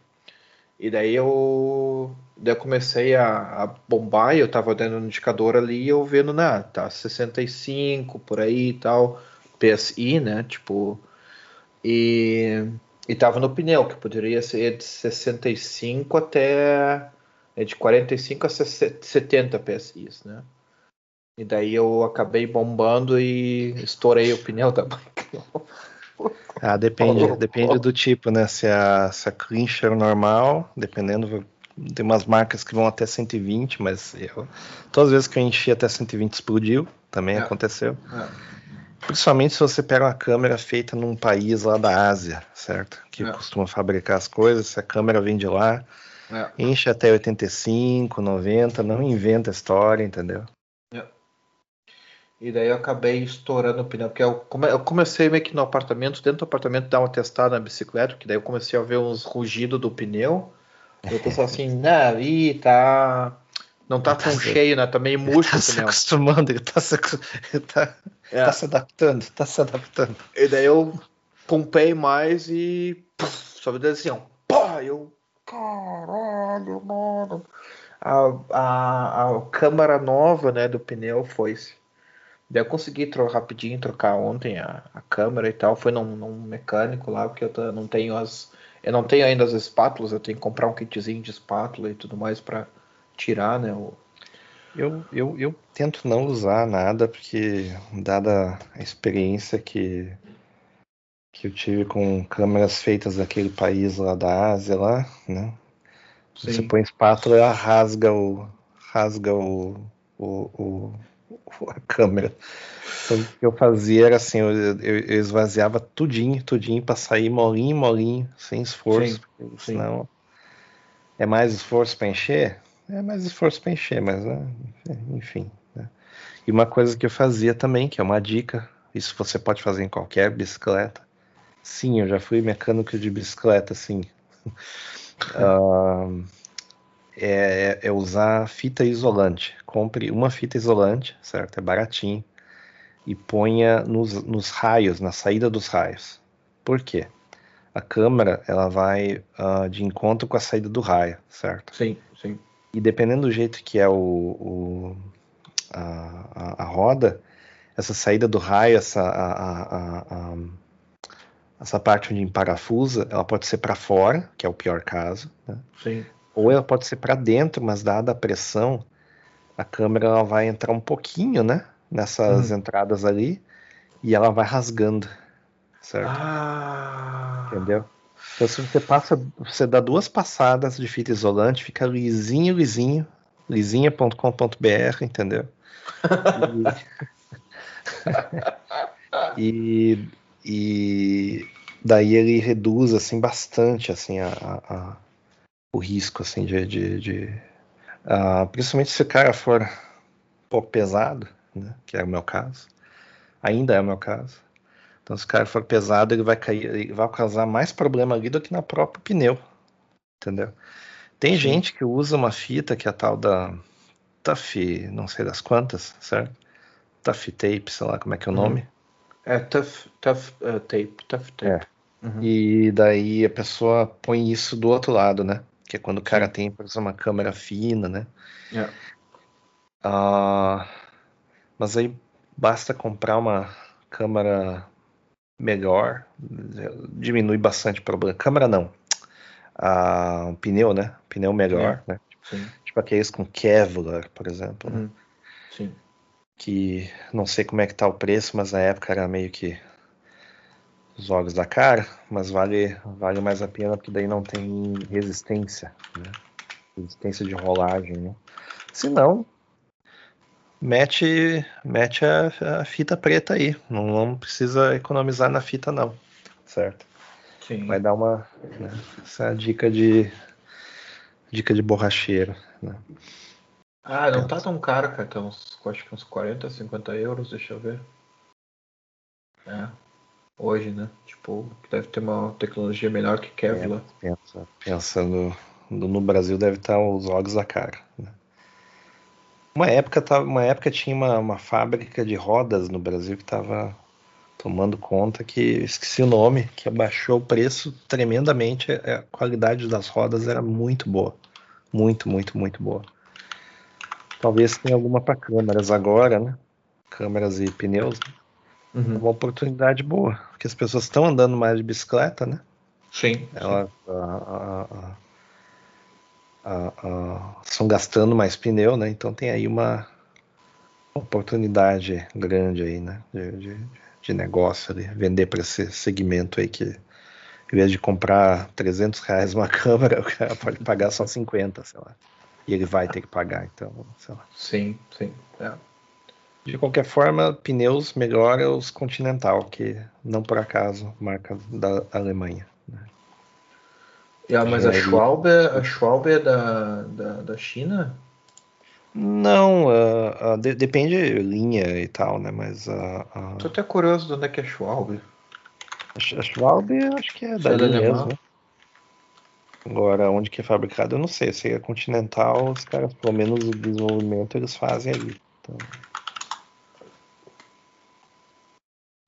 E daí eu, daí eu comecei a, a bombar eu tava dando um indicador ali e eu vendo, né, tá 65 por aí e tal, PSI, né, tipo, e, e tava no pneu, que poderia ser de 65 até é de 45 a 70 PSI, né? E daí eu acabei bombando e estourei o pneu da bike. Ah, depende, oh, depende oh. do tipo, né? Se a, se a clincher normal, dependendo, tem umas marcas que vão até 120, mas eu, todas as vezes que eu enchi até 120 explodiu, também é. aconteceu. É. Principalmente se você pega uma câmera feita num país lá da Ásia, certo? Que é. costuma fabricar as coisas, se a câmera vem de lá, é. Enche até 85, 90, não inventa história, entendeu? E daí eu acabei estourando o pneu, porque eu, come, eu comecei meio que no apartamento, dentro do apartamento, dar uma testada na bicicleta, que daí eu comecei a ver uns rugidos do pneu. Eu pensei assim, <laughs> né, ih, tá. Não tá tão cheio, né? Tá meio murcho ele tá o pneu. Se acostumando, ele tá se, ele tá, é. tá se adaptando, tá se adaptando. E daí eu pompei mais e. Puf, só me assim, ó. Pá, eu caralho, mano. A, a, a câmara nova, né, do pneu foi-se. Daí eu consegui trocar rapidinho, trocar ontem a, a câmera e tal. Foi num, num mecânico lá, porque eu tô, não tenho as. Eu não tenho ainda as espátulas, eu tenho que comprar um kitzinho de espátula e tudo mais para tirar, né? O... Eu, eu, eu tento não usar nada, porque dada a experiência que que eu tive com câmeras feitas daquele país lá da Ásia lá, né? Sim. Você põe espátula, ela rasga o rasga o, o, o a câmera. Então, o que eu fazia era assim, eu, eu, eu esvaziava tudinho, tudinho para sair molinho, molinho, sem esforço, sim, senão sim. é mais esforço para encher, é mais esforço para encher, mas né? enfim. Né? E uma coisa que eu fazia também, que é uma dica, isso você pode fazer em qualquer bicicleta, Sim, eu já fui mecânico de bicicleta, sim. uh, <laughs> é, é usar fita isolante. Compre uma fita isolante, certo? É baratinho. E ponha nos, nos raios, na saída dos raios. Por quê? A câmera ela vai uh, de encontro com a saída do raio, certo? Sim, sim. E dependendo do jeito que é o, o a, a, a, roda, essa saída do raio, essa, a, essa parte onde parafusa, ela pode ser para fora, que é o pior caso, né? Sim. Ou ela pode ser para dentro, mas dada a pressão, a câmera ela vai entrar um pouquinho, né, nessas hum. entradas ali, e ela vai rasgando, certo? Ah. Entendeu? Então se você passa, você dá duas passadas de fita isolante, fica lisinho, lisinho, lisinha.com.br, entendeu? <laughs> e, e daí ele reduz assim bastante assim a, a o risco assim de, de, de uh, principalmente se o cara for um pouco pesado, né, que é o meu caso, ainda é o meu caso. Então se o cara for pesado ele vai cair, ele vai causar mais problema ali do que na própria pneu, entendeu? Tem Sim. gente que usa uma fita que é a tal da Tough, não sei das quantas, certo? Tough tape, sei lá como é que é o uhum. nome. É tough, tough uh, tape, tough tape. É. Uhum. E daí a pessoa põe isso do outro lado, né? Que é quando o cara tem, por exemplo, uma câmera fina, né? É. Uh, mas aí basta comprar uma câmera melhor, diminui bastante o problema. Câmera não. Uh, um pneu, né? Pneu melhor, é. né? Sim. Tipo aqueles com Kevlar, por exemplo. Uhum. Né? Sim que não sei como é que tá o preço, mas na época era meio que os olhos da cara, mas vale, vale mais a pena porque daí não tem resistência, né? resistência de rolagem, né? Se não, mete, mete a, a, fita preta aí, não, não, precisa economizar na fita não, certo? Sim. Vai dar uma, né? essa dica de dica de borracheiro, né? Ah, não tá tão caro, cara. Tá uns, acho que uns 40, 50 euros, deixa eu ver. É. Hoje, né? Tipo, deve ter uma tecnologia melhor que Kevlar. É, pensa, pensando no Brasil deve estar os olhos da cara. Né? Uma época tava, uma época tinha uma, uma fábrica de rodas no Brasil que estava tomando conta que esqueci o nome, que abaixou o preço tremendamente. A qualidade das rodas era muito boa, muito, muito, muito boa. Talvez tenha alguma para câmeras agora, né? Câmeras e pneus. Né? Uhum. Uma oportunidade boa, porque as pessoas estão andando mais de bicicleta, né? Sim. Elas estão gastando mais pneu, né? Então tem aí uma oportunidade grande aí, né? De, de, de negócio ali, vender para esse segmento aí que em vez de comprar 300 reais uma <laughs> câmera, o cara pode pagar só 50, sei lá e ele vai ter que pagar, então, sei lá. Sim, sim. É. De qualquer forma, pneus melhora os Continental, que não por acaso marca da Alemanha. Né? Yeah, mas a Schwalbe, a Schwalbe é da, da, da China? Não, uh, uh, de, depende linha e tal, né? Mas uh, uh... Tô até curioso de onde é que é Schwalbe. A Schwalbe acho que é, é da mesmo. Né? Agora, onde que é fabricado, eu não sei. Se é continental, os caras, pelo menos o desenvolvimento, eles fazem ali. Então...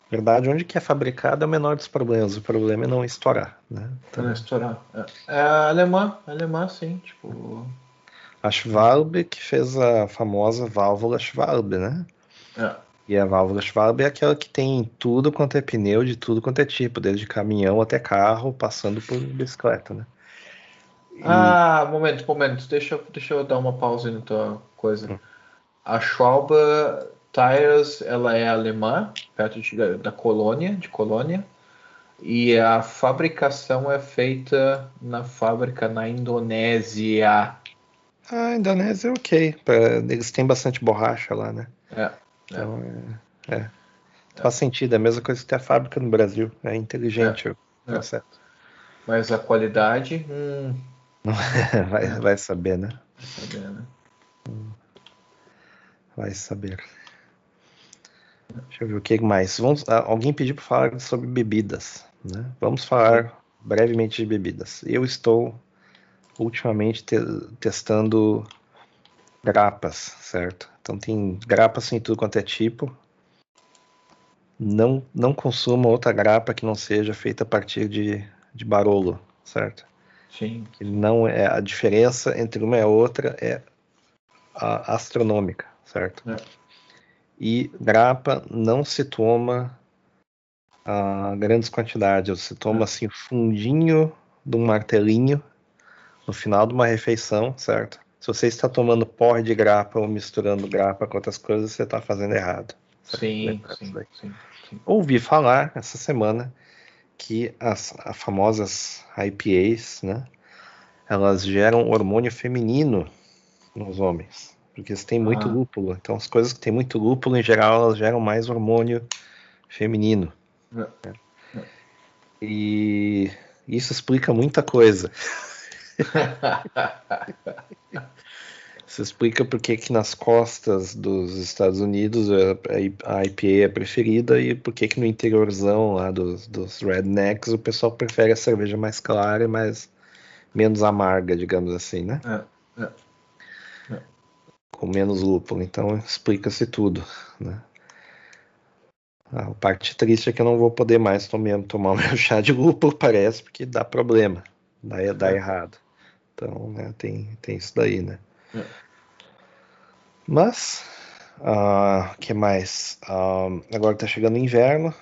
verdade, onde que é fabricado é o menor dos problemas. O problema é não estourar, né? Então... Não estourar. É, é alemã, alemã, sim. Tipo... A Schwalbe que fez a famosa válvula Schwalbe, né? É. E a válvula Schwalbe é aquela que tem tudo quanto é pneu, de tudo quanto é tipo, desde caminhão até carro, passando por bicicleta, né? Ah, momento, momento. Deixa, deixa eu dar uma pausa na tua coisa. Hum. A Schwalbe Tires, ela é alemã, perto de, da Colônia, de Colônia. E a fabricação é feita na fábrica na Indonésia. Ah, Indonésia é ok. Eles têm bastante borracha lá, né? É. é. Então, é. é. Faz sentido, é a mesma coisa que ter a fábrica no Brasil. É inteligente é. o é. Mas a qualidade, hum, <laughs> vai, vai saber, né? Vai saber, né? Vai saber. Deixa eu ver o que mais. Vamos, ah, alguém pediu para falar sobre bebidas. Né? Vamos falar brevemente de bebidas. Eu estou ultimamente te testando grapas, certo? Então tem grapas em tudo quanto é tipo. Não, não consuma outra grapa que não seja feita a partir de, de barolo, certo? Sim. Não é a diferença entre uma e a outra é a astronômica, certo? É. E grapa não se toma a grandes quantidades, você toma assim o fundinho de um martelinho no final de uma refeição, certo? Se você está tomando porre de grapa ou misturando grapa com outras coisas, você está fazendo errado. Sim, sim, sim, sim, Ouvi falar essa semana que as, as famosas IPAs, né? Elas geram hormônio feminino nos homens, porque eles têm muito Ah. lúpulo. Então, as coisas que têm muito lúpulo, em geral, elas geram mais hormônio feminino. É. E isso explica muita coisa. <laughs> Isso explica por que que nas costas dos Estados Unidos é- a IPA é preferida e por que que no interiorzão lá dos, dos rednecks o pessoal prefere a cerveja mais clara e mais menos amarga, digamos assim, né? É, é. Com menos lúpulo. Então explica-se tudo, né? A parte triste é que eu não vou poder mais tomar, tomar <laughs> o meu chá de lúpulo, parece, porque dá problema, dá, dá É. errado. Então, né, tem, tem isso daí, né? É. Mas, o que mais? Ah, agora tá chegando o inverno,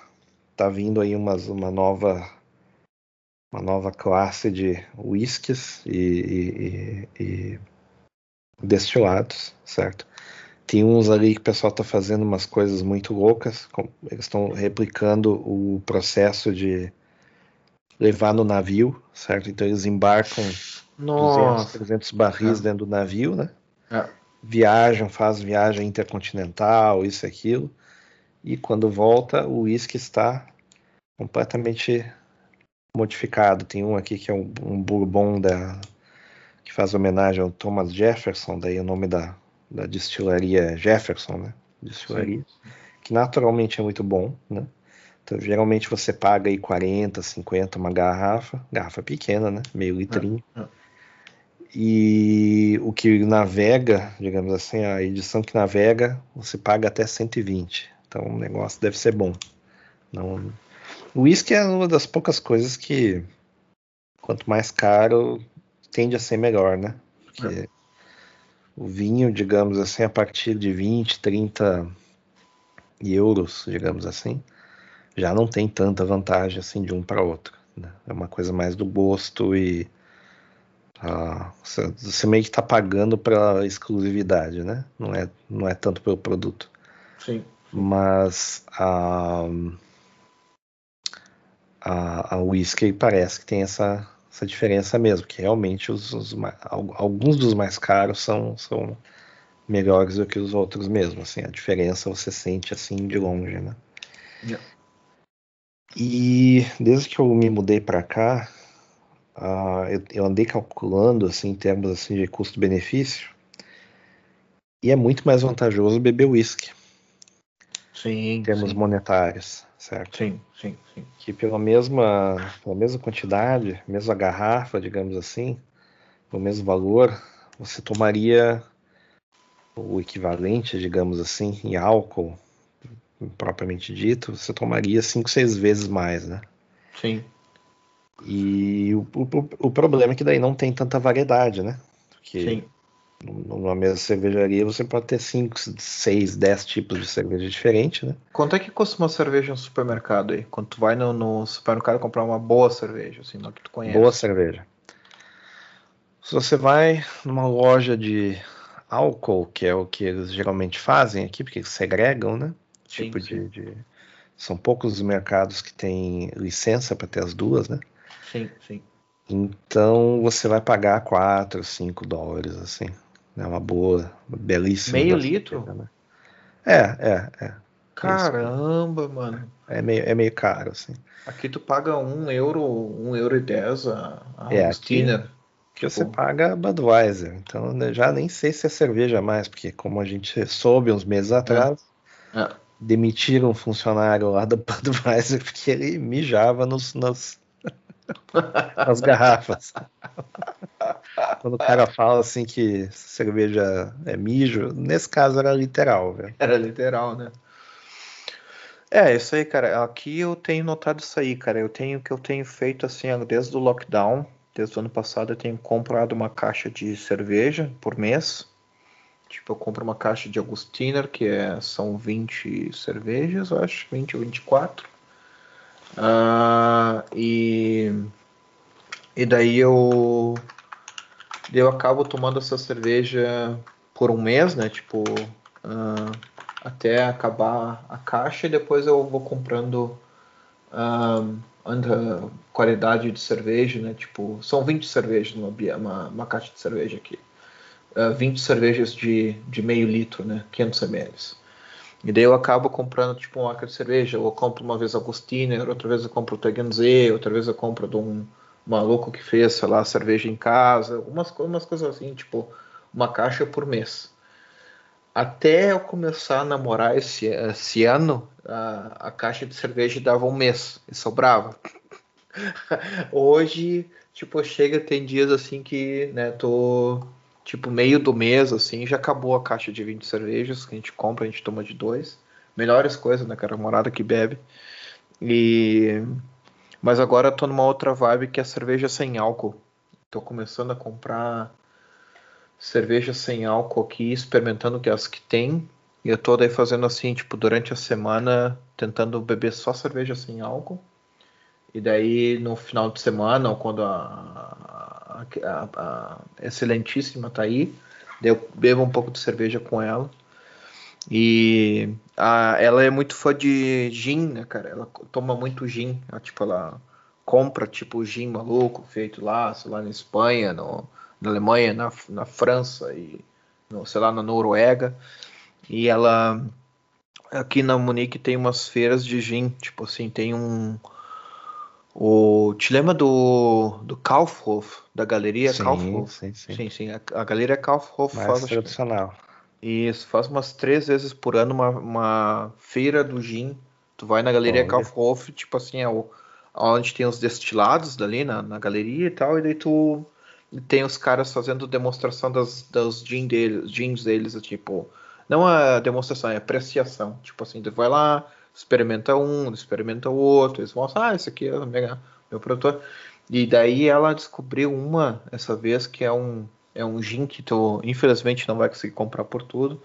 tá vindo aí umas, uma nova uma nova classe de whiskies e, e- e- e destilados, certo? Tem uns ali que o pessoal tá fazendo umas coisas muito loucas, com- eles estão replicando o processo de levar no navio, certo? Então eles embarcam 200, Nossa. 300 barris É. dentro do navio, né? É. Viajam, fazem viagem intercontinental, isso e aquilo. E quando volta, o uísque está completamente modificado. Tem um aqui que é um, um bourbon da, que faz homenagem ao Thomas Jefferson, daí o nome da, da destilaria é Jefferson, né? Destilaria que naturalmente é muito bom, né? Então, geralmente você paga aí 40, 50 uma garrafa, garrafa pequena, né? Meio litrinho. é. E o que navega, digamos assim, a edição que navega, você paga até 120. Então o negócio deve ser bom. Não... O uísque é uma das poucas coisas que, quanto mais caro, tende a ser melhor, né? Porque o vinho, digamos assim, a partir de 20, 30 euros, digamos assim, já não tem tanta vantagem assim de um para outro. né? É uma coisa mais do gosto e ah, você, você meio que está pagando pela exclusividade, né? Não é, não é tanto pelo produto. Sim. Mas a, a, a whisky parece que tem essa, essa diferença mesmo, que realmente os, os alguns dos mais caros são, são melhores do que os outros mesmo. Assim, a diferença você sente assim de longe, né? Yeah. E desde que eu me mudei para cá, ah, eu, eu andei calculando assim, em termos assim, de custo-benefício, e é muito mais vantajoso beber whisky Sim. em termos sim. monetários, certo? Sim, sim, sim. Que pela mesma, pela mesma quantidade, mesma garrafa, digamos assim, pelo mesmo valor, você tomaria o equivalente, digamos assim, em álcool, propriamente dito, você tomaria 5, 6 vezes mais, né? Sim. E o, o, o problema é que daí não tem tanta variedade, né? Porque Sim. Numa mesma cervejaria você pode ter 5, 6, 10 tipos de cerveja diferente, né? Quanto é que custa uma cerveja no supermercado aí? Quando tu vai no, no supermercado comprar uma boa cerveja, assim, uma que tu conhece. Boa cerveja. Se você vai numa loja de álcool, que é o que eles geralmente fazem aqui, porque eles segregam, né? Sim, Tipo sim. de, de- São poucos os mercados que têm licença para ter as duas, né? Sim, sim. Então você vai pagar 4, 5 dólares, assim. É uma boa, uma belíssima. Meio litro? né? É, é, é. Caramba, mano. É meio, é meio caro, assim. Aqui tu paga um euro, um euro e dez a, a É, Augustiner. Que você paga Budweiser. Então né, já nem sei se é cerveja mais, porque como a gente soube uns meses atrás, É. demitiram um funcionário lá da <laughs> Budweiser porque ele mijava nos, nas, <laughs> nas garrafas. <laughs> quando o cara fala assim que cerveja é mijo, nesse caso era literal, velho. Era literal, né? É, isso aí, cara. Aqui eu tenho notado isso aí, cara. Eu tenho que eu tenho feito assim desde o lockdown, desde o ano passado, eu tenho comprado uma caixa de cerveja por mês. Tipo, eu compro uma caixa de Augustiner, que é, são 20 cervejas, eu acho, 20 ou 24. Uh, e, e daí eu, eu acabo tomando essa cerveja por um mês, né? Tipo, uh, até acabar a caixa e depois eu vou comprando um, qualidade de cerveja, né? Tipo, são 20 cervejas numa uma, uma caixa de cerveja aqui. Uh, 20 cervejas de, de meio litro, né? 500 ml. E daí eu acabo comprando tipo uma marca de cerveja. Eu compro uma vez Agostiner, outra vez eu compro o Teganzé, outra vez eu compro de um maluco que fez, sei lá, cerveja em casa. Umas, umas coisas assim, tipo, uma caixa por mês até eu começar a namorar esse, esse ano, a, a caixa de cerveja dava um mês e sobrava. <laughs> Hoje, tipo, chega, tem dias assim que, né, tô, tipo, meio do mês, assim, já acabou a caixa de 20 cervejas que a gente compra, a gente toma de dois. Melhores coisas, né, cara, morada que bebe. E... Mas agora tô numa outra vibe que é cerveja sem álcool. Tô começando a comprar cerveja sem álcool aqui, experimentando as que tem. E eu tô daí fazendo assim, tipo, durante a semana, tentando beber só cerveja sem álcool. E daí no final de semana, ou quando a, a, a, excelentíssima tá aí, eu bebo um pouco de cerveja com ela. E a, ela é muito fã de gin, né, cara? Ela toma muito gin. Ela, tipo, ela compra, tipo, gin maluco, feito lá, sei lá, na Espanha, no, na Alemanha, na, na França e, no, sei lá, na Noruega. E ela, aqui na Munique tem umas feiras de gin, tipo assim, tem um... O, te lembra do, do Kaufhof, da galeria sim, Kaufhof? Sim, sim. sim, sim. A, a galeria Kaufhof Mais faz, tradicional. Isso, faz umas três vezes por ano uma, uma feira do gin. Tu vai na galeria. Kaufhof, tipo assim, é o, onde tem os destilados dali na, na galeria e tal, e daí tu tem os caras fazendo demonstração das, dos gin deles, jeans deles, tipo, não a demonstração, é apreciação. Tipo assim, tu vai lá, experimenta um, experimenta o outro, eles mostram, ah, esse aqui é meu, meu produtor. E daí ela descobriu uma, essa vez, que é um, é um gin que tu, infelizmente, não vai conseguir comprar por tudo.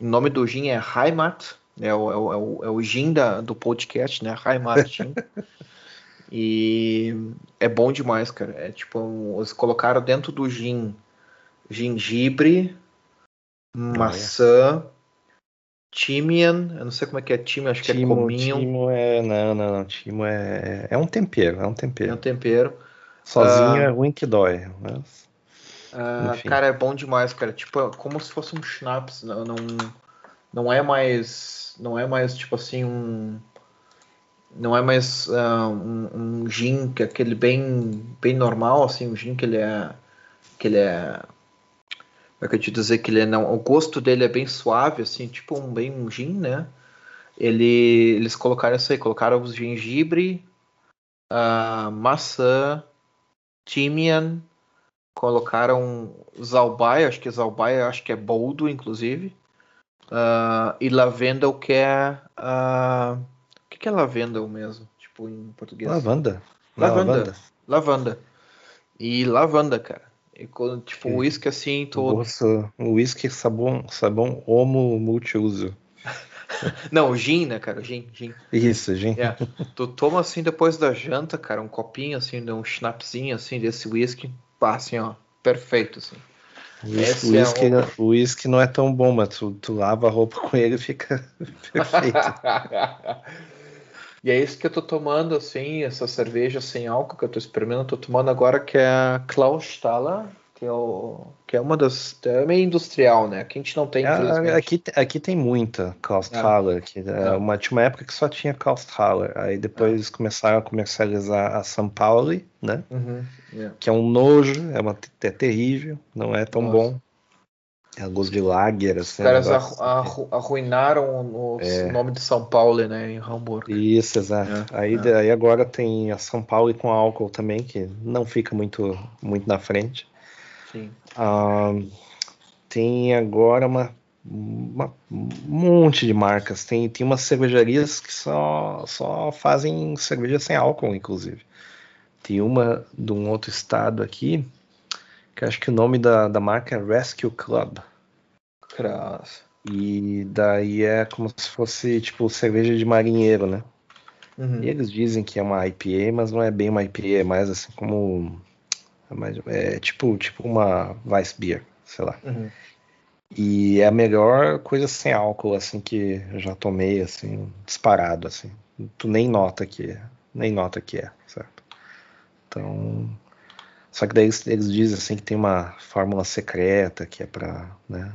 O nome do gin é Heimat, é o, é o, é o, é o gin da, do podcast, né? Heimat <laughs> Gin. E é bom demais, cara. É tipo, um, eles colocaram dentro do gin gengibre, maçã, timian, eu não sei como é que é timian, acho que é Timo, cominho. timo é. Não, não, não. Timo é. É um tempero, é um É tempero. um tempero. Sozinho Ah. é ruim que dói. Mas... Ah, cara, é bom demais, cara. Tipo, é como se fosse um schnapps. Não, não, não é mais. Não é mais tipo assim um. Não é mais ah, um, um gin que é aquele bem, bem normal, assim, um gin que ele é. Que ele é. É eu te dizer que ele é não. O gosto dele é bem suave, assim, tipo um bem um gin, né? Ele, eles colocaram isso aí, colocaram os gengibre, ah, maçã, timian, colocaram Zalbai, acho que Zalbai, acho que é boldo, inclusive. Ah, e lavendel, que é. ah, o que, que é lavendel mesmo? Tipo, em português? Lavanda. Lavanda. Lavanda. E lavanda, cara. E tipo, Que- uísque assim, O tu. gosto, o whisky sabão, sabão homo multiuso. <laughs> Não, gin, né, cara? Gin, gin. Isso, gente. É. tu toma assim depois da janta, cara, um copinho assim, um schnapzinho assim desse whisky. Pá, assim, ó. Perfeito, assim. O Esse é um- não é tão bom, mas tu, tu lava a roupa com ele e fica <laughs> perfeito. <laughs> e é isso que eu tô tomando, assim, essa cerveja sem álcool que eu tô experimentando, eu tô tomando agora, que é a Klausthaler, que é, o, que é uma das. É meio industrial, né? Que a gente não tem, infelizmente. aqui, aqui tem muita Klausthaler. Que, é, É. uma, tinha uma época que só tinha Klausthaler. Aí depois começaram a comercializar a São Paulo, né? Uhum, é. Que é um nojo, é, uma, é terrível, não é tão Nossa. bom. É gosto de lager, Os assim. um caras negócio- arru- arru- arruinaram o É. nome de São Paulo, né? Em Hamburgo. Isso, exato. É, aí, é. daí agora tem a São Paulo com álcool também, que não fica muito, muito na frente. Sim. Ah, tem agora uma, uma, um monte de marcas. Tem, tem umas cervejarias que só, só fazem cerveja sem álcool, inclusive. Tem uma de um outro estado aqui, que acho que o nome da, da marca é Rescue Club. Cras. E daí é como se fosse tipo cerveja de marinheiro, né? Uhum. E eles dizem que é uma IPA, mas não é bem uma IPA, é mais assim como. É, mais, é tipo, tipo uma Weiss Beer, sei lá. Uhum. E é a melhor coisa sem álcool, assim, que eu já tomei, assim, disparado, assim. Tu nem nota que nem nota que é, certo? Então. Só que daí eles, eles dizem assim que tem uma fórmula secreta que é pra, né?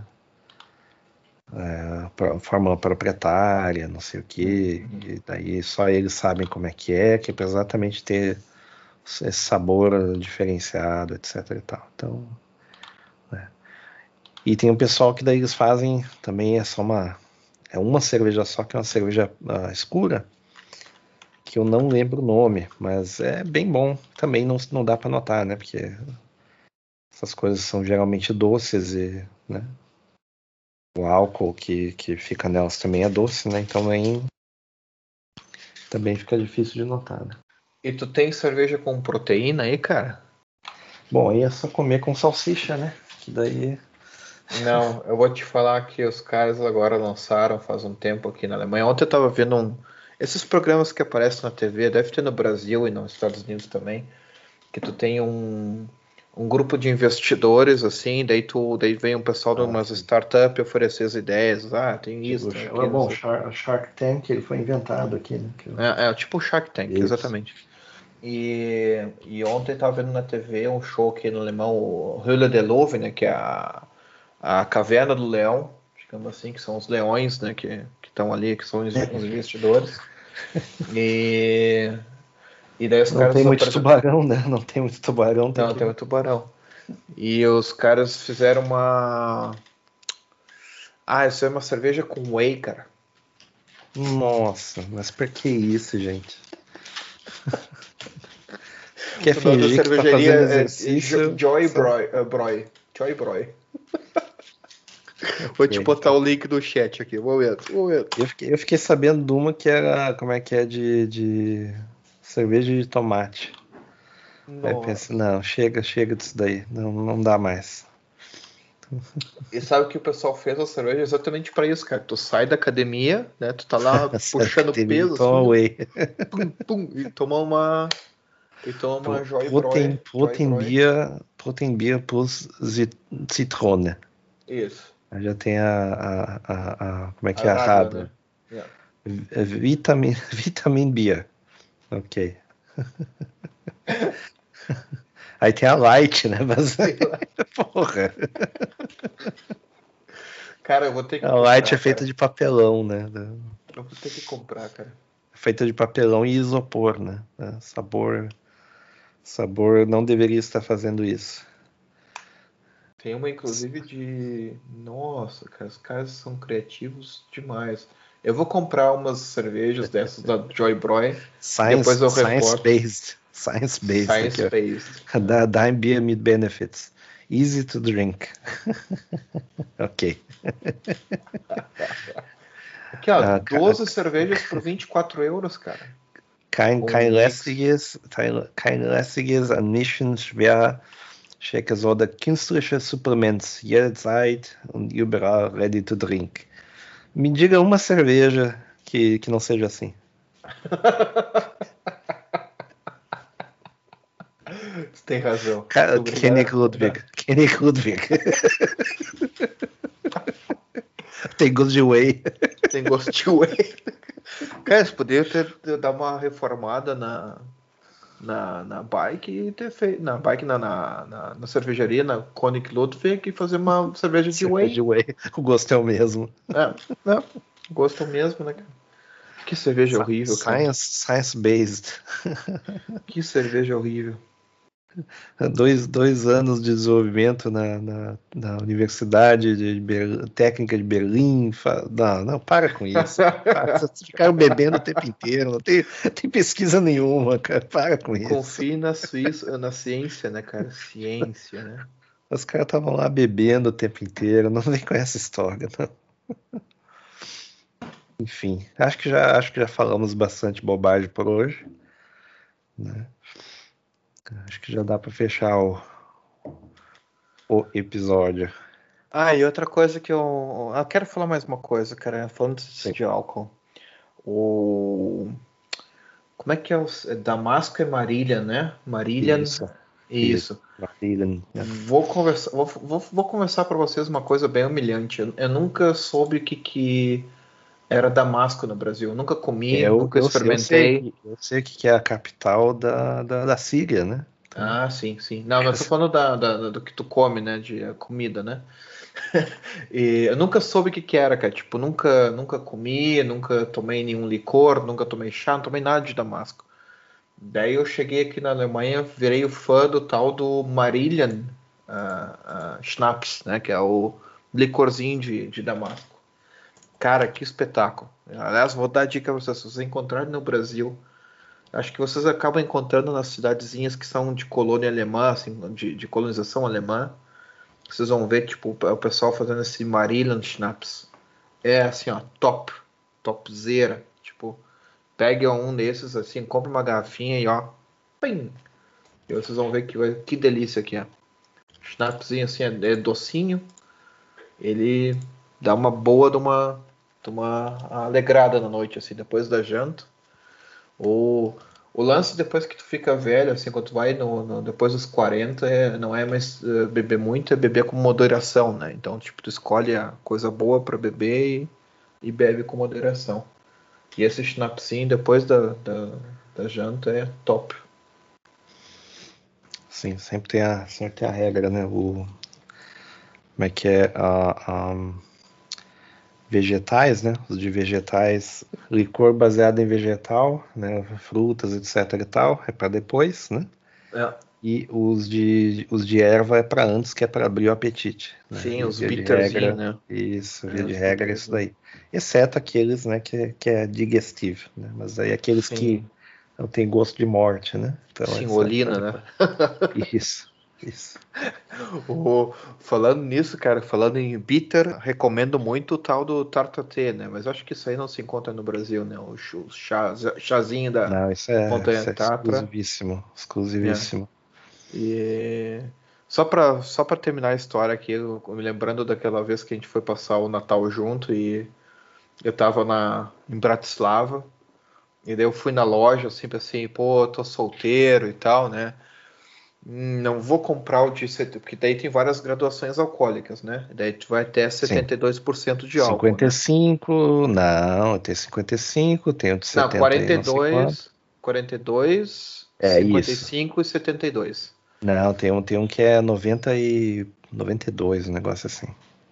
É, pra- fórmula proprietária, não sei o que, e daí só eles sabem como é que é, que é pra exatamente ter esse sabor diferenciado, etc e tal. Então, né. E tem um pessoal que daí eles fazem também é só uma é uma cerveja só que é uma cerveja ah, escura que eu não lembro o nome, mas é bem bom. Também não, não dá para notar, né? Porque essas coisas são geralmente doces e, né? O álcool que, que fica nelas também é doce, né? Então nem também fica difícil de notar, né? E tu tem cerveja com proteína aí, cara? Bom, aí é só comer com salsicha, né? Que daí Não, eu vou te falar que os caras agora lançaram faz um tempo aqui na Alemanha. Ontem eu tava vendo um. Esses programas que aparecem na TV, deve ter no Brasil e nos Estados Unidos também, que tu tem um, um grupo de investidores, assim, daí tu daí vem um pessoal de Ah, umas sim. startups oferecer as ideias. Ah, tem isso, Tipo, tem aquilo. bom. Shark, Tank ele foi inventado aqui, né? Que- É, é tipo o Shark Tank, Isso. exatamente. E, e ontem tava vendo na TV um show aqui no alemão, o der Löwen, né, que é a, a caverna do leão, digamos assim, que são os leões, né, que estão ali, que são os, os investidores. <laughs> E, e daí os Não caras tem muito tubarão, né? Não tem muito tubarão. Tem Não, que- tem um tubarão. E os caras fizeram uma. Ah, isso é uma cerveja com whey, cara. Nossa, mas por que isso, gente? <laughs> O nome da fingir que tá cervejaria fazendo é exercício? Jo- Joy Broy. uh, Broy. Joy Broy. <laughs> Vou te botar o link do chat aqui. Um momento, um momento. Eu fiquei, eu fiquei sabendo de uma que era, como é que é, de, de cerveja de tomate. Aí eu Nossa. não, chega, chega disso daí, não, não dá mais. E sabe que o pessoal fez a cerveja exatamente pra isso, cara. Tu sai da academia, né? Tu tá lá <laughs> puxando peso, assim, pum, pum, e toma uma. E toma uma Joy Protein, Broy. protein Joy Broy. Bier, Protein Bier plus Zitrone. Isso. Aí já tem a, a, a, a- como é que é A a radler, radler? né? Yeah. É Vitamin, <laughs> vitamin Beer. Ok. <laughs> Aí tem a Light, né? Mas, <laughs> porra, Cara, eu vou ter que. a Light comprar, é feita cara. de papelão, né? Eu vou ter que comprar, cara. Feita de papelão e isopor, né? É, Sabor, sabor não deveria estar fazendo isso. Tem uma, inclusive, de. Nossa, cara, os caras são criativos demais. Eu vou comprar umas cervejas dessas da <laughs> Joy Broy, Science, Depois eu reporto. based, science based. Science aqui, ó. Based. <laughs> Da Dime Beer with Benefits. Easy to drink. <laughs> ok. Aqui, ó, Ah, cara. 12 cervejas por 24 euros, cara. Kein, kein, lästiges, kein, lästiges, an Nischen schwer Shakers oder künstliche Supplements, jederzeit und überall ready to drink. Me diga uma cerveja que, que não seja assim. Você tem razão. Cara. Kenny Ludwig. Kenny Ludwig. <laughs> <laughs> Tem gosto de whey. Tem gosto de whey. Cara, você poderia ter dar uma reformada na, na, na bike e ter feito. Na bike, na, na, na, na cervejaria, na Koenig Ludwig, e fazer uma cerveja de whey. De whey. O gosto é o mesmo. É, não, gosto mesmo, né, cara? Que cerveja horrível, cara. Science, science based. Que cerveja horrível. Dois, dois anos de desenvolvimento na, na, na Universidade de Técnica de Berlim. Fa- Não, não, para com isso. Para, <laughs> Vocês ficaram bebendo o tempo inteiro, não tem, tem pesquisa nenhuma, cara. Para com isso. Confie na Suíça, na ciência, né, cara? Ciência, né? Os caras estavam lá bebendo o tempo inteiro, não vem com essa história, não. Enfim, acho que já acho que já falamos bastante bobagem por hoje. Né? Acho que já dá para fechar o, o episódio. Ah, e outra coisa que eu. Eu quero falar mais uma coisa, cara. Falando de, de álcool. O. Como é que é o. Damasco é Marília, né? Marília. Isso. Isso. Marília. Vou conversar, vou, vou, vou conversar para vocês uma coisa bem humilhante. Eu, eu nunca soube o que, que era Damasco no Brasil. Eu nunca comi, Eu, nunca eu, eu experimentei. sei, eu sei o que é a capital da, da, da Síria, né? Ah, sim, sim. Não, mas eu tô falando da, da- do que tu come, né? De comida, né? <laughs> E eu nunca soube o que que era, cara. Tipo, nunca, nunca comi, nunca tomei nenhum licor, nunca tomei chá, não tomei nada de Damasco. Daí eu cheguei aqui na Alemanha, virei o fã do tal do Marillion ah, ah, Schnapps, né? Que é o licorzinho de, de Damasco. Cara, que espetáculo. Aliás, vou dar a dica pra vocês. Se vocês encontrarem no Brasil, acho que vocês acabam encontrando nas cidadezinhas que são de colônia alemã, assim, de, de colonização alemã. Vocês vão ver, tipo, o pessoal fazendo esse Marillion Schnapps. É assim, ó, top. Topzera. Tipo, pegue um desses, assim, compre uma garrafinha e ó. Pim! E vocês vão ver que, que delícia que é. Schnapsinho assim, é, é docinho. Ele dá uma boa de uma, uma alegrada na noite, assim, depois da janta. O, o lance depois que tu fica velho, assim, quando tu vai no, no- depois dos 40, é, não é mais eh, beber muito, é beber com moderação, né? Então, tipo, tu escolhe a coisa boa para beber e, e bebe com moderação. E esse schnapsinho depois da, da, da janta é top. Sim, sempre tem a, sempre tem a regra, né? O, como é que é? A, a- vegetais, né? Os de vegetais, licor baseado em vegetal, né? Frutas, etc e tal, é para depois, né? É, E os de, os de erva é para antes, que é para abrir o apetite. né? sim, os bitterzinhos, né? Isso, via É, de regra é isso daí. Exceto aqueles, né, que, que é digestivo, né? Mas aí aqueles Sim. que não tem gosto de morte, né? Então, Sim, olina, né? Isso, isso. O- falando nisso, cara, falando em bitter, recomendo muito o tal do tartatê, né? Mas acho que isso aí não se encontra no Brasil, né? O o chá, chazinho da. Não, isso é, Montanha isso é Tatra. exclusivíssimo, exclusivíssimo. E só pra, só pra terminar a história aqui, eu me lembrando daquela vez que a gente foi passar o Natal junto e eu tava na, em Bratislava. E daí eu fui na loja, sempre assim, pô, tô solteiro e tal, né? Não vou comprar o de 70, porque daí tem várias graduações alcoólicas, né? Daí tu vai até 72% de álcool. né? 55, não, tem 55, tem o de Não, 70 e não sei 42, 42, É 55 e 72. Não, tem um, tem um que é 90 e 92, um negócio assim.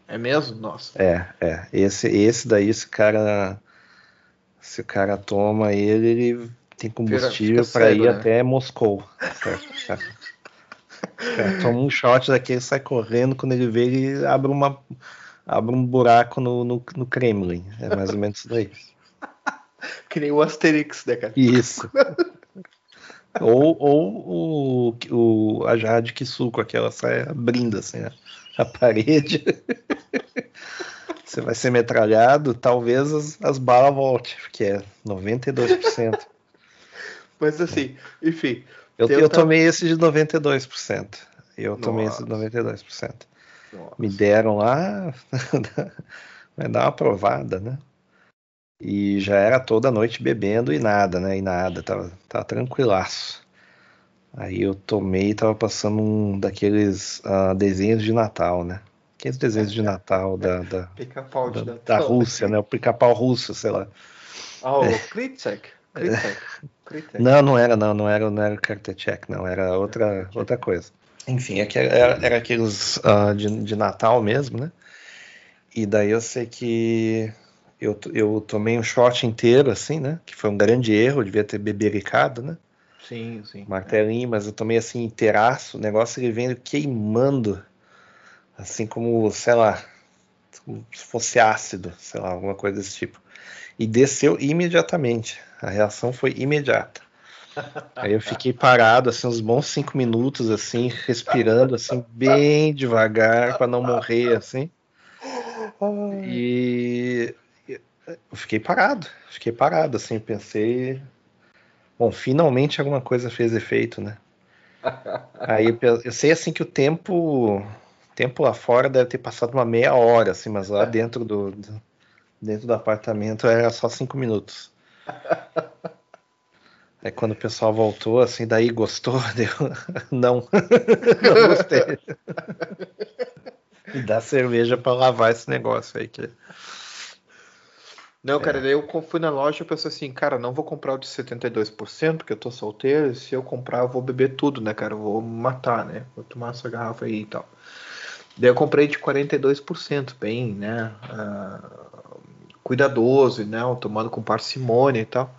É mesmo? Nossa. É, é. Esse, esse daí, se o cara, se o cara toma ele, ele tem combustível para ir né? até Moscou. <laughs> Certo? Cara toma um shot daquele, sai correndo, quando ele vê, ele abre, uma, abre um buraco no, no, no Kremlin. É mais ou menos isso daí. <laughs> Que nem o Asterix, né, cara? Isso. <laughs> Ou, ou o, o, a Jade que suco, aquela sai abrindo assim a, a parede. <laughs> Você vai ser metralhado, talvez as, as balas voltem, porque é 92%. Mas assim, enfim. Eu, Tenta- eu tomei esse de 92%. Eu tomei esse de Nossa. 92%. Nossa. Me deram lá, <laughs> vai dar uma provada, né? E já era toda noite bebendo e nada, né? E nada, tava, tava tranquilaço. Aí eu tomei e tava passando um daqueles ah, desenhos de Natal, né? Aqueles desenhos de Natal da, da, Pica-pau de da, Natal. da Rússia, né? O pica-pau russo, sei lá. Ah, o. Kritzek. <laughs> Não, não era, não, não era, não era Kartechek, não, era outra, outra coisa. Enfim, é que era, era aqueles ah, de, de Natal mesmo, né? E daí eu sei que eu, eu tomei um shot inteiro, assim, né? Que foi um grande erro, eu devia ter bebericado, né? Sim, sim. Martelinho, mas eu tomei assim inteiraço, o negócio ele vem queimando, assim como, sei lá, como se fosse ácido, sei lá, alguma coisa desse tipo. E desceu imediatamente. A reação foi imediata. Aí eu fiquei parado, assim, uns bons cinco minutos, assim, respirando, assim, bem devagar, para não morrer, assim. E eu fiquei parado, fiquei parado, assim, pensei. Bom, finalmente alguma coisa fez efeito, né? Aí eu sei assim que o tempo, tempo lá fora deve ter passado uma meia hora, assim, mas lá dentro do, dentro do apartamento era só cinco minutos. Aí <laughs> quando o pessoal voltou, assim, daí gostou, <laughs> deu. Não, <laughs> não gostei. E dá cerveja para lavar esse negócio aí que. Não, cara, é. daí eu fui na loja e pensei assim, cara, não vou comprar o de 72%, porque eu tô solteiro, e se eu comprar eu vou beber tudo, né, cara, eu vou matar, né, vou tomar essa garrafa aí e tal. Daí eu comprei de 42%, bem, né, uh, cuidadoso, né, tomando com parcimônia e tal.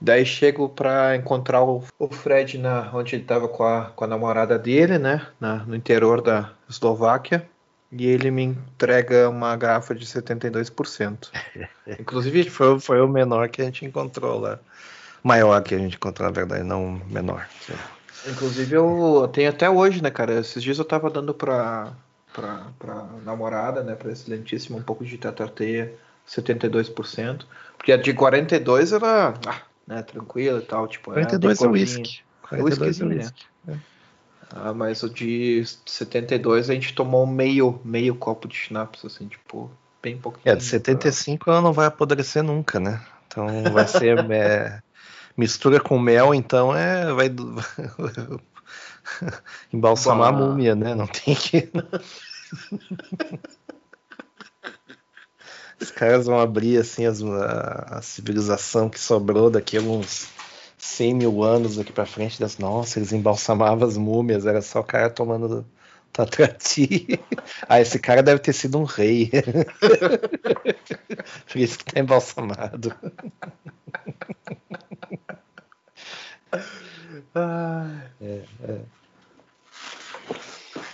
Daí chego para encontrar o, o, Fred na, onde ele estava com a, com a namorada dele, né, na, no interior da Eslováquia e ele me entrega uma garrafa de 72%. <laughs> Inclusive foi, foi o menor que a gente encontrou lá. Maior que a gente encontrou, na verdade, não menor. Inclusive eu tenho até hoje, né, cara? Esses dias eu tava dando pra, pra, pra namorada, né, pra excelentíssima, um pouco de tetrateia, 72%. Porque a de 42 era, ah, né, tranquila e tal, tipo... 42 é whisky. 42 é whisky. Né? Ah, mas o de 72 a gente tomou meio, meio copo de schnapps, assim, tipo, bem pouquinho. É, de 75 ela não vai apodrecer nunca, né? Então vai ser <laughs> é, mistura com mel, então é vai <laughs> embalsamar a múmia, né? Não tem que <laughs> Os caras vão abrir assim as, a, a civilização que sobrou daqui a uns 100 mil anos aqui pra frente, das, nossa, eles embalsamavam as múmias, era só o cara tomando Tatrati. <laughs> Ah, esse cara deve ter sido um rei. <laughs> Por isso que tá embalsamado. <laughs> É, é.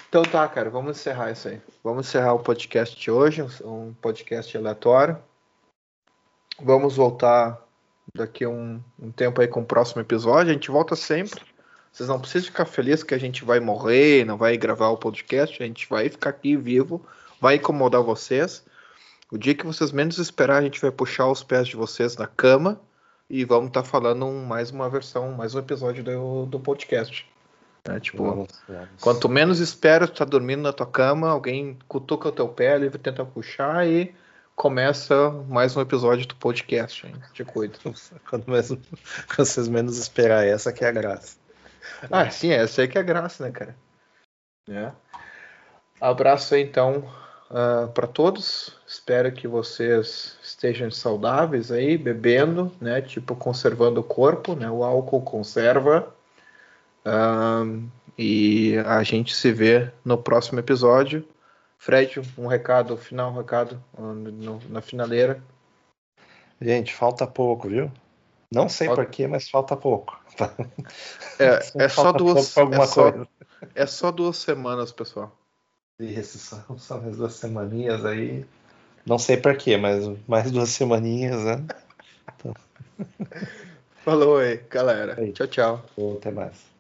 Então tá, cara, vamos encerrar isso aí. Vamos encerrar o podcast de hoje, um podcast aleatório. Vamos voltar daqui a um, um tempo aí com o próximo episódio. A gente volta sempre. Vocês não precisam ficar felizes que a gente vai morrer, não vai gravar o podcast. A gente vai ficar aqui vivo, vai incomodar vocês. O dia que vocês menos esperar, a gente vai puxar os pés de vocês na cama e vamos estar tá falando mais uma versão, mais um episódio do, do podcast. É, tipo, vamos, vamos. quanto menos espera, tu tá dormindo na tua cama, alguém cutuca o teu pé, ele tenta puxar e começa mais um episódio do podcast, hein? Te cuido. Quando mesmo, vocês menos esperar, essa que é a graça. Ah, sim, essa aí que é a graça, né, cara? É. Abraço aí, então, uh, ah, para todos. Espero que vocês estejam saudáveis aí, bebendo, né? Tipo, conservando o corpo, né? O álcool conserva. E a gente se vê no próximo episódio. Fred, um recado, final, um recado no, na finaleira. Gente, falta pouco, viu? Não sei falta... porquê, mas falta pouco. É, <laughs> é só duas. É só, é só, duas semanas, pessoal. Isso, são, são as duas semaninhas aí. Não sei porquê, mas mais duas semaninhas, né? Então... <laughs> Falou aí, galera. Aí. Tchau, tchau. Até mais.